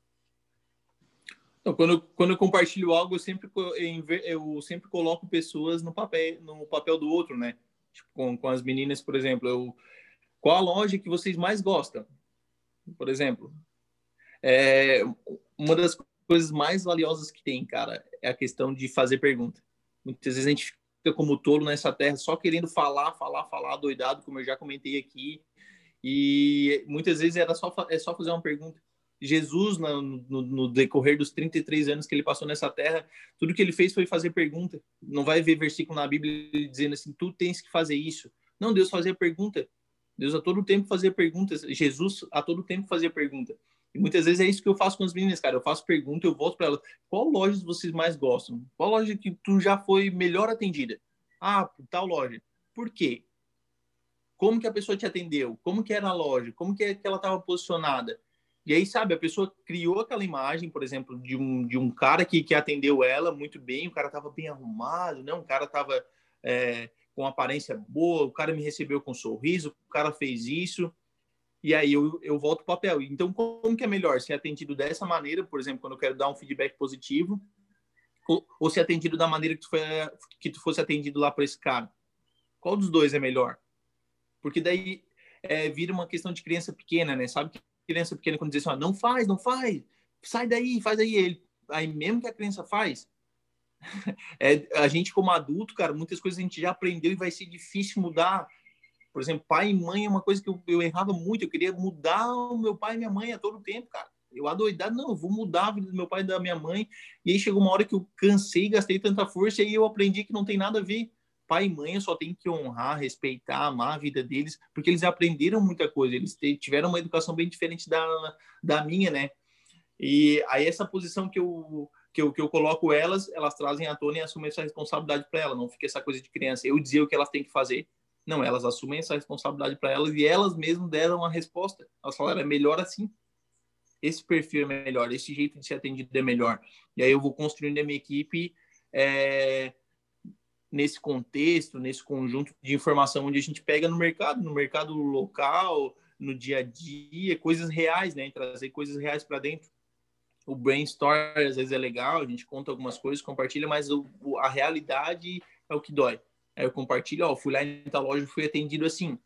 Quando, quando eu compartilho algo, eu sempre, eu sempre coloco pessoas no papel, no papel do outro, né? Tipo, com, com as meninas, por exemplo, eu, qual a loja que vocês mais gostam? Por exemplo, é, uma das coisas mais valiosas que tem, cara, é a questão de fazer pergunta. Muitas vezes a gente fica como tolo nessa terra, só querendo falar, falar, falar, doidado, como eu já comentei aqui. E muitas vezes era só, é só fazer uma pergunta. Jesus, no, no, no, decorrer dos 33 anos que ele passou nessa terra, tudo que ele fez foi fazer pergunta. Não vai ver versículo na Bíblia dizendo assim, tu tens que fazer isso. Não, Deus fazia pergunta. Deus a todo tempo fazia perguntas. Jesus a todo tempo fazia pergunta. E muitas vezes é isso que eu faço com as meninas, cara. Eu faço pergunta, eu volto para elas. Qual loja vocês mais gostam? Qual loja que tu já foi melhor atendida? Ah, tal loja. Por quê? Como que a pessoa te atendeu? Como que era a loja? Como que, é que ela estava posicionada? E aí, sabe, a pessoa criou aquela imagem, por exemplo, de um, de um cara que, que atendeu ela muito bem, o cara estava bem arrumado, né? o cara estava é, com aparência boa, o cara me recebeu com um sorriso, o cara fez isso, e aí eu, eu volto o papel. Então, como que é melhor? Ser atendido dessa maneira, por exemplo, quando eu quero dar um feedback positivo, ou, ou ser atendido da maneira que tu, foi, que tu fosse atendido lá para esse cara? Qual dos dois é melhor? Porque daí é, vira uma questão de criança pequena, né? Sabe que criança pequena quando diz assim, ó, não faz, não faz, sai daí, faz aí. Ele, aí mesmo que a criança faz, *laughs* é, a gente como adulto, cara, muitas coisas a gente já aprendeu e vai ser difícil mudar. Por exemplo, pai e mãe é uma coisa que eu, eu errava muito. Eu queria mudar o meu pai e minha mãe a todo tempo, cara. Eu adoidado, não, eu vou mudar a vida do meu pai e da minha mãe. E aí chegou uma hora que eu cansei, gastei tanta força e eu aprendi que não tem nada a ver pai e mãe só tem que honrar, respeitar, amar a vida deles, porque eles aprenderam muita coisa, eles tiveram uma educação bem diferente da, da minha, né? E aí essa posição que eu, que eu, que eu coloco elas, elas trazem à tona e assumem essa responsabilidade para elas, não fica essa coisa de criança, eu dizer o que elas têm que fazer. Não, elas assumem essa responsabilidade para elas e elas mesmas deram a resposta. Elas falaram, é melhor assim. Esse perfil é melhor, esse jeito de ser atendido é melhor. E aí eu vou construindo a minha equipe é, nesse contexto, nesse conjunto de informação onde a gente pega no mercado, no mercado local, no dia a dia, coisas reais, né? Trazer coisas reais para dentro. O brainstorm às vezes é legal, a gente conta algumas coisas, compartilha, mas o, a realidade é o que dói. Aí eu compartilho, ó, fui lá em tal loja, fui atendido assim.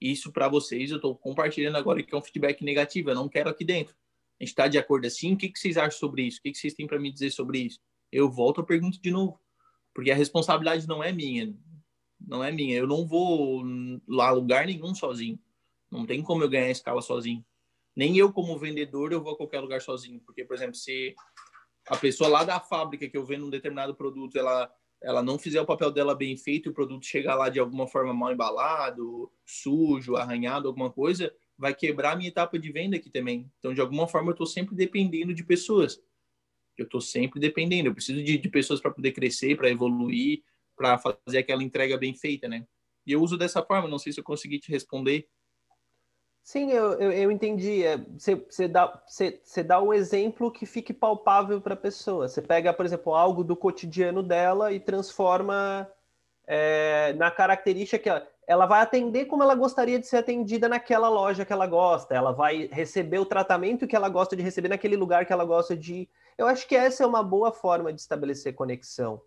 Isso para vocês, eu estou compartilhando agora que é um feedback negativo, eu não quero aqui dentro. A gente está de acordo assim? O que, que vocês acham sobre isso? O que, que vocês têm para me dizer sobre isso? Eu volto a pergunta de novo porque a responsabilidade não é minha. não é minha. Eu não vou lá lugar nenhum sozinho. Não tem como eu ganhar escala sozinho. Nem eu, como vendedor, eu vou a qualquer lugar sozinho. Porque, por exemplo, se a pessoa lá da fábrica que eu vendo um determinado produto, ela, ela não fizer o papel dela bem feito e o produto chegar lá de alguma forma mal embalado, sujo, arranhado, alguma coisa, vai quebrar a minha etapa de venda aqui também. Então, de alguma forma, eu estou sempre dependendo de pessoas. Eu estou sempre dependendo. Eu preciso de, de pessoas para poder crescer, para evoluir, para fazer aquela entrega bem feita, né? E eu uso dessa forma. Não sei se eu consegui te responder. Sim, eu, eu, eu entendi. Você é, dá, dá um exemplo que fique palpável para a pessoa. Você pega, por exemplo, algo do cotidiano dela e transforma é, na característica que ela, ela vai atender como ela gostaria de ser atendida naquela loja que ela gosta. Ela vai receber o tratamento que ela gosta de receber naquele lugar que ela gosta de ir. Eu acho que essa é uma boa forma de estabelecer conexão.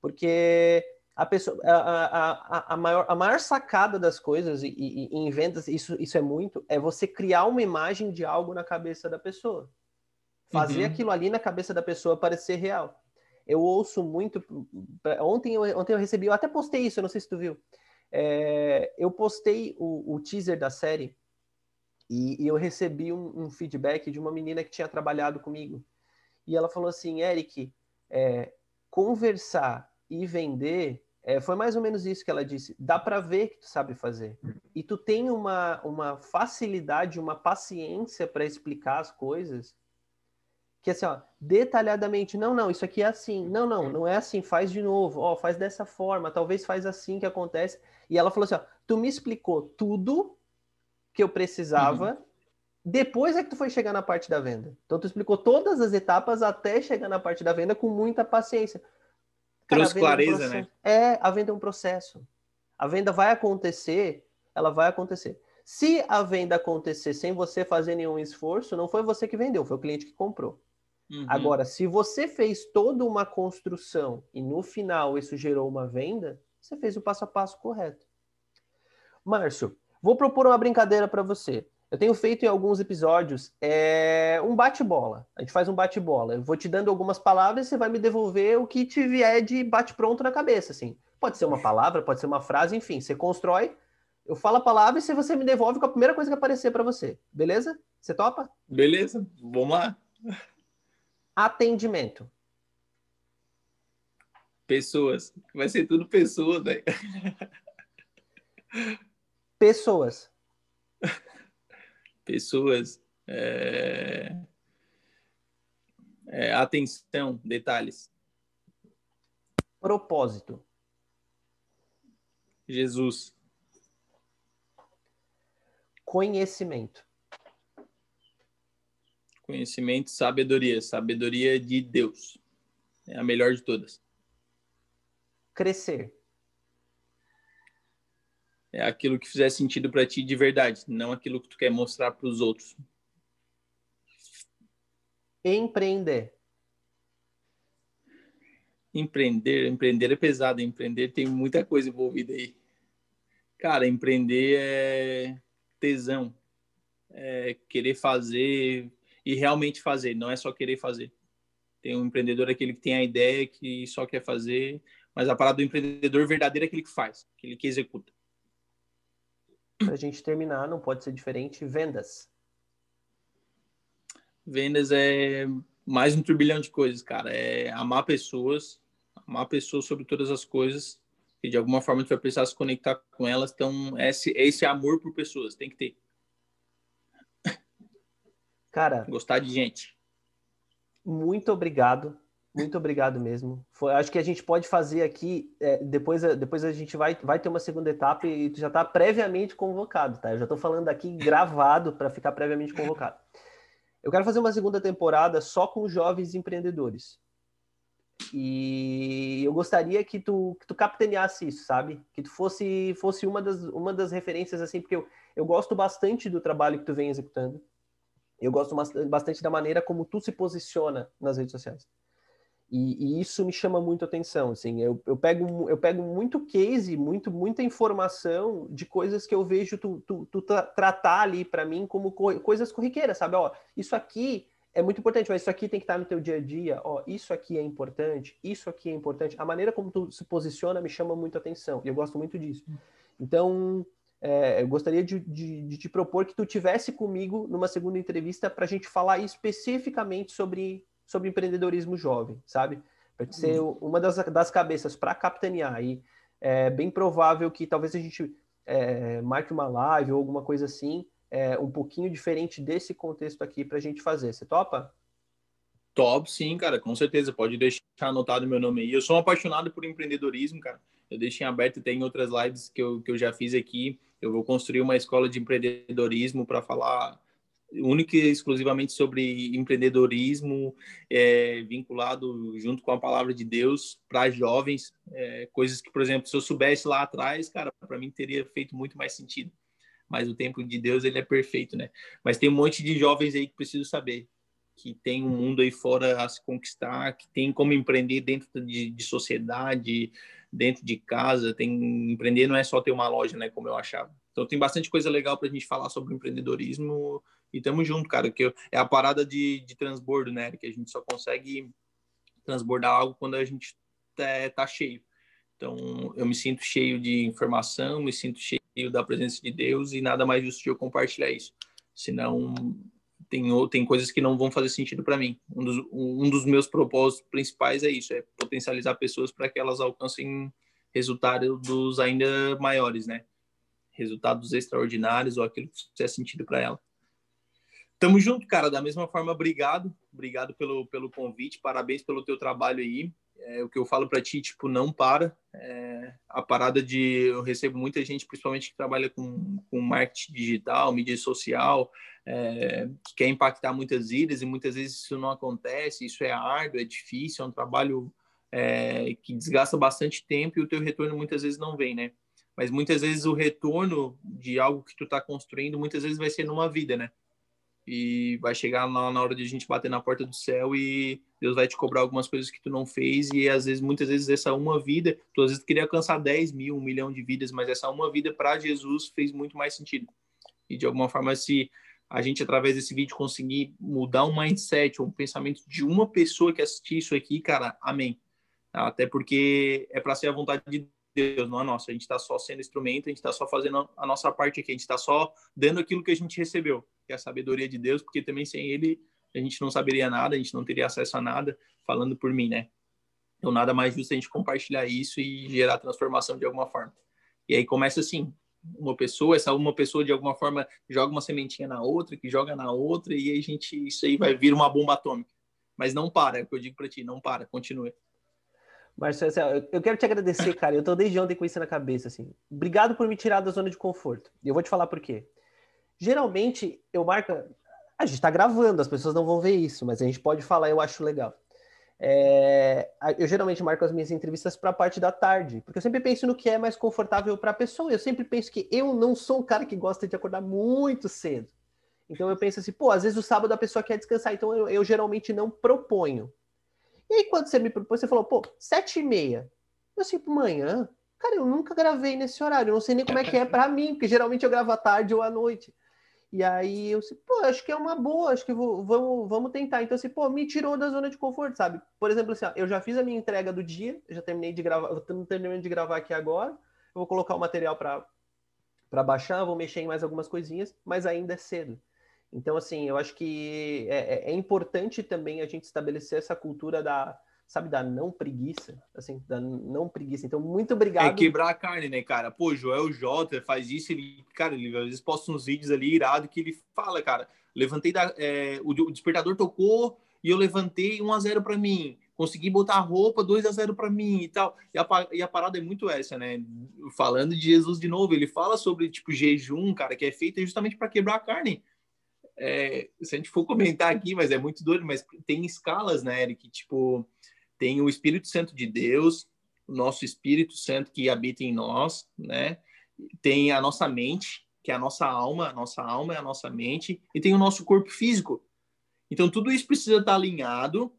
Porque a pessoa a, a, a, maior, a maior sacada das coisas e, e, e, em vendas isso, isso é muito é você criar uma imagem de algo na cabeça da pessoa. Fazer uhum. aquilo ali na cabeça da pessoa parecer real. Eu ouço muito ontem eu, ontem eu recebi eu até postei isso eu não sei se tu viu. É, eu postei o, o, teaser da série e, e eu recebi um, um, feedback de uma menina que tinha trabalhado comigo. E ela falou assim Eric é, conversar e vender é, foi mais ou menos isso que ela disse. Dá para ver que tu sabe fazer. E tu tem uma, uma facilidade, uma paciência para explicar as coisas. Que assim, ó, detalhadamente, não, não, isso aqui é assim. Não, não, não é assim, faz de novo. Ó, faz dessa forma, talvez faz assim que acontece. E ela falou assim, ó, tu me explicou tudo que eu precisava. Uhum. Depois é que tu foi chegar na parte da venda. Então tu explicou todas as etapas até chegar na parte da venda com muita paciência. Trouxe clareza, é um né? É, a venda é um processo. A venda vai acontecer, ela vai acontecer. Se a venda acontecer sem você fazer nenhum esforço, não foi você que vendeu, foi o cliente que comprou. Uhum. Agora, se você fez toda uma construção e no final isso gerou uma venda, você fez o passo a passo correto. Márcio, vou propor uma brincadeira para você. Eu tenho feito em alguns episódios é, um bate-bola. A gente faz um bate-bola. Eu vou te dando algumas palavras e você vai me devolver o que te vier de bate-pronto na cabeça, assim. Pode ser uma palavra, pode ser uma frase, enfim. Você constrói, eu falo a palavra e se você me devolve com a primeira coisa que aparecer para você. Beleza? Você topa? Beleza, vamos lá. Atendimento. Pessoas. Vai ser tudo pessoas, velho. Pessoas *laughs* pessoas, é, é, atenção, detalhes. Propósito. Jesus. Conhecimento. Conhecimento, sabedoria. Sabedoria de Deus. É a melhor de todas. Crescer é aquilo que fizer sentido para ti de verdade, não aquilo que tu quer mostrar para os outros. Empreender. Empreender, empreender é pesado, empreender tem muita coisa envolvida aí. Cara, empreender é tesão, é querer fazer e realmente fazer, não é só querer fazer. Tem um empreendedor aquele que tem a ideia que só quer fazer, mas a parada do empreendedor verdadeiro é aquele que faz, aquele que executa para a gente terminar, não pode ser diferente, vendas. Vendas é mais um turbilhão de coisas, cara. É amar pessoas, amar pessoas sobre todas as coisas, e de alguma forma tu vai precisar se conectar com elas. Então, esse, esse amor por pessoas tem que ter. Cara, gostar de gente. Muito obrigado muito obrigado mesmo. Foi, acho que a gente pode fazer aqui, é, depois, depois a gente vai, vai ter uma segunda etapa e tu já está previamente convocado, tá? Eu já estou falando aqui gravado para ficar previamente convocado. Eu quero fazer uma segunda temporada só com jovens empreendedores. E eu gostaria que tu, que tu capitaneasse isso, sabe? Que tu fosse, fosse uma, das, uma das referências, assim, porque eu, eu gosto bastante do trabalho que tu vem executando. Eu gosto bastante da maneira como tu se posiciona nas redes sociais. E, e, isso me chama muito atenção, assim, eu, eu, pego, eu pego muito case, muito, muita informação de coisas que eu vejo tu, tu, tu tra tratar ali para mim como co coisas corriqueiras, sabe? Ó, isso aqui é muito importante, mas isso aqui tem que estar no teu dia a dia, ó, isso aqui é importante, isso aqui é importante. A maneira como tu se posiciona me chama muito atenção, e eu gosto muito disso. Então, é, eu gostaria de, de, de, te propor que tu tivesse comigo numa segunda entrevista para a gente falar especificamente sobre, sobre empreendedorismo jovem, sabe? Para ser uhum. uma das, das cabeças para capitanear. E é bem provável que talvez a gente é, marque uma live ou alguma coisa assim, é, um pouquinho diferente desse contexto aqui para a gente fazer. Você topa? Top, sim, cara, com certeza. Pode deixar anotado meu nome aí. Eu sou um apaixonado por empreendedorismo, cara. Eu deixo em aberto, tem outras lives que eu, que eu já fiz aqui. Eu vou construir uma escola de empreendedorismo para falar única e exclusivamente sobre empreendedorismo é, vinculado junto com a palavra de Deus para jovens, é, coisas que, por exemplo, se eu soubesse lá atrás, cara, para mim teria feito muito mais sentido. Mas o tempo de Deus ele é perfeito, né? Mas tem um monte de jovens aí que precisam saber que tem um mundo aí fora a se conquistar, que tem como empreender dentro de, de sociedade, dentro de casa. Tem empreender não é só ter uma loja, né? Como eu achava. Então tem bastante coisa legal para a gente falar sobre empreendedorismo e tamo junto, cara. Que é a parada de, de transbordo, né? Que a gente só consegue transbordar algo quando a gente tá, tá cheio. Então eu me sinto cheio de informação, me sinto cheio da presença de Deus e nada mais justo de eu compartilhar isso. Senão tem, tem coisas que não vão fazer sentido para mim. Um dos, um dos meus propósitos principais é isso, é potencializar pessoas para que elas alcancem resultados ainda maiores, né? resultados extraordinários ou aquilo que fizer sentido para ela. Tamo junto, cara. Da mesma forma, obrigado. Obrigado pelo, pelo convite. Parabéns pelo teu trabalho aí. É, o que eu falo para ti, tipo, não para. É, a parada de... Eu recebo muita gente, principalmente que trabalha com, com marketing digital, mídia social, é, que quer impactar muitas vidas e muitas vezes isso não acontece. Isso é árduo, é difícil, é um trabalho é, que desgasta bastante tempo e o teu retorno muitas vezes não vem, né? mas muitas vezes o retorno de algo que tu está construindo muitas vezes vai ser numa vida, né? E vai chegar na, na hora de a gente bater na porta do céu e Deus vai te cobrar algumas coisas que tu não fez e às vezes, muitas vezes essa uma vida, tu às vezes queria alcançar 10 mil, um milhão de vidas, mas essa uma vida para Jesus fez muito mais sentido. E de alguma forma, se a gente através desse vídeo conseguir mudar um mindset um pensamento de uma pessoa que assistir isso aqui, cara, amém. Até porque é para ser a vontade de Deus, não a nossa. A gente está só sendo instrumento, a gente está só fazendo a nossa parte aqui, a gente está só dando aquilo que a gente recebeu, que é a sabedoria de Deus, porque também sem Ele a gente não saberia nada, a gente não teria acesso a nada, falando por mim, né? Então, nada mais justo a gente compartilhar isso e gerar transformação de alguma forma. E aí começa assim, uma pessoa, essa uma pessoa de alguma forma joga uma sementinha na outra, que joga na outra, e aí a gente, isso aí vai vir uma bomba atômica. Mas não para, é o que eu digo para ti, não para, continue. Marcelo, assim, eu quero te agradecer, cara. Eu tô desde ontem com isso na cabeça, assim. Obrigado por me tirar da zona de conforto. E eu vou te falar por quê. Geralmente, eu marco. A gente tá gravando, as pessoas não vão ver isso, mas a gente pode falar, eu acho legal. É... Eu geralmente marco as minhas entrevistas para a parte da tarde, porque eu sempre penso no que é mais confortável para a pessoa. Eu sempre penso que eu não sou um cara que gosta de acordar muito cedo. Então eu penso assim, pô, às vezes o sábado a pessoa quer descansar, então eu, eu geralmente não proponho. E aí, quando você me propôs, você falou, pô, sete e meia. Eu assim, manhã? Cara, eu nunca gravei nesse horário, eu não sei nem como é que é para mim, porque geralmente eu gravo à tarde ou à noite. E aí eu disse, pô, acho que é uma boa, acho que vou, vamos, vamos tentar. Então, assim, pô, me tirou da zona de conforto, sabe? Por exemplo, assim, ó, eu já fiz a minha entrega do dia, já terminei de gravar, eu terminando de gravar aqui agora. Eu vou colocar o material para baixar, vou mexer em mais algumas coisinhas, mas ainda é cedo. Então, assim, eu acho que é, é, é, importante também a gente estabelecer essa cultura da, sabe, da não preguiça, assim, da não preguiça. Então, muito obrigado. É quebrar a carne, né, cara? Pô, Joel J faz isso, ele, cara, ele às vezes posta uns vídeos ali irado que ele fala, cara, levantei da, é, o, o, despertador tocou e eu levantei 1 a 0 para mim. Consegui botar a roupa 2 a 0 para mim e tal. E a, e a parada é muito essa, né? Falando de Jesus de novo, ele fala sobre tipo jejum, cara, que é feito justamente para quebrar a carne é, se a gente for comentar aqui, mas é muito doido, mas tem escalas, né, Eric? Tipo, tem o Espírito Santo de Deus, o nosso Espírito Santo que habita em nós, né? Tem a nossa mente, que é a nossa alma, a nossa alma é a nossa mente, e tem o nosso corpo físico. Então, tudo isso precisa estar alinhado,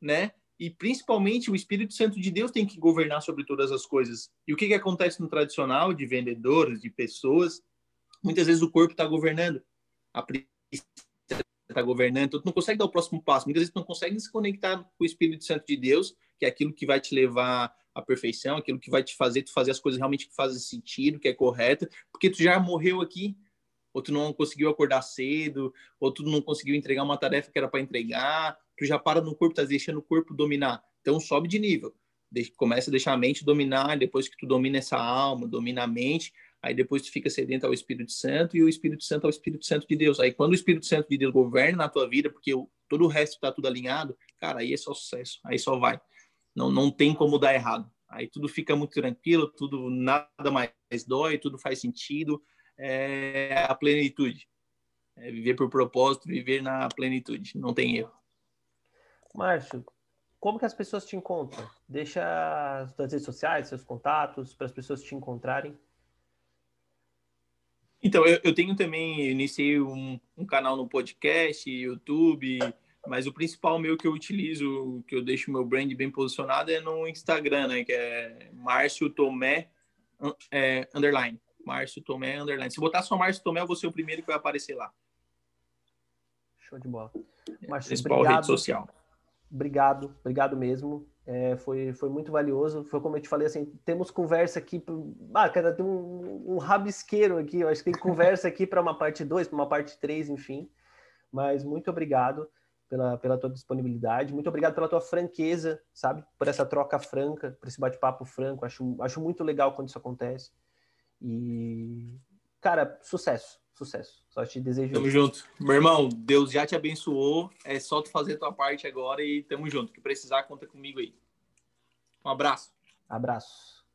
né? E principalmente o Espírito Santo de Deus tem que governar sobre todas as coisas. E o que, que acontece no tradicional de vendedores, de pessoas? Muitas vezes o corpo está governando. A está governando, então tu não consegue dar o próximo passo. Muitas vezes tu não consegue se conectar com o Espírito Santo de Deus, que é aquilo que vai te levar à perfeição, aquilo que vai te fazer tu fazer as coisas realmente que fazem sentido, que é correta, porque tu já morreu aqui, ou tu não conseguiu acordar cedo, ou tu não conseguiu entregar uma tarefa que era para entregar, tu já para no corpo, tá deixando o corpo dominar. Então sobe de nível. Começa a deixar a mente dominar, depois que tu domina essa alma, domina a mente, aí depois tu fica sedento ao Espírito Santo e o Espírito Santo ao Espírito Santo de Deus. Aí quando o Espírito Santo de Deus governa na tua vida, porque o, todo o resto tá tudo alinhado, cara, aí é só sucesso, aí só vai. Não, não tem como dar errado. Aí tudo fica muito tranquilo, tudo nada mais dói, tudo faz sentido. É a plenitude. É viver por propósito, viver na plenitude. Não tem erro. Márcio, como que as pessoas te encontram? Deixa as suas redes sociais, seus contatos, para as pessoas te encontrarem. Então, eu, eu tenho também, iniciei um, um, canal no podcast, YouTube, mas o principal meu que eu utilizo, que eu deixo meu brand bem posicionado é no Instagram, né? Que é Márcio Tomé é, underline. Márcio Tomé underline. Se botar só Márcio Tomé, eu vou ser o primeiro que vai aparecer lá. Show de bola. Márcio, principal obrigado. rede social. Obrigado, obrigado mesmo. É, foi, foi muito valioso. Foi como eu te falei, assim, temos conversa aqui. Ah, cara, tem um, um rabisqueiro aqui. Eu acho que tem conversa aqui para uma parte 2, para uma parte 3, enfim. Mas muito obrigado pela, pela tua disponibilidade. Muito obrigado pela tua franqueza, sabe? Por essa troca franca, por esse bate-papo franco. Acho, acho muito legal quando isso acontece. E, cara, sucesso, sucesso. Só te desejo. Tamo junto. Meu irmão, Deus já te abençoou. É só tu fazer a tua parte agora e tamo junto. Que precisar, conta comigo aí. Um abraço. Abraço.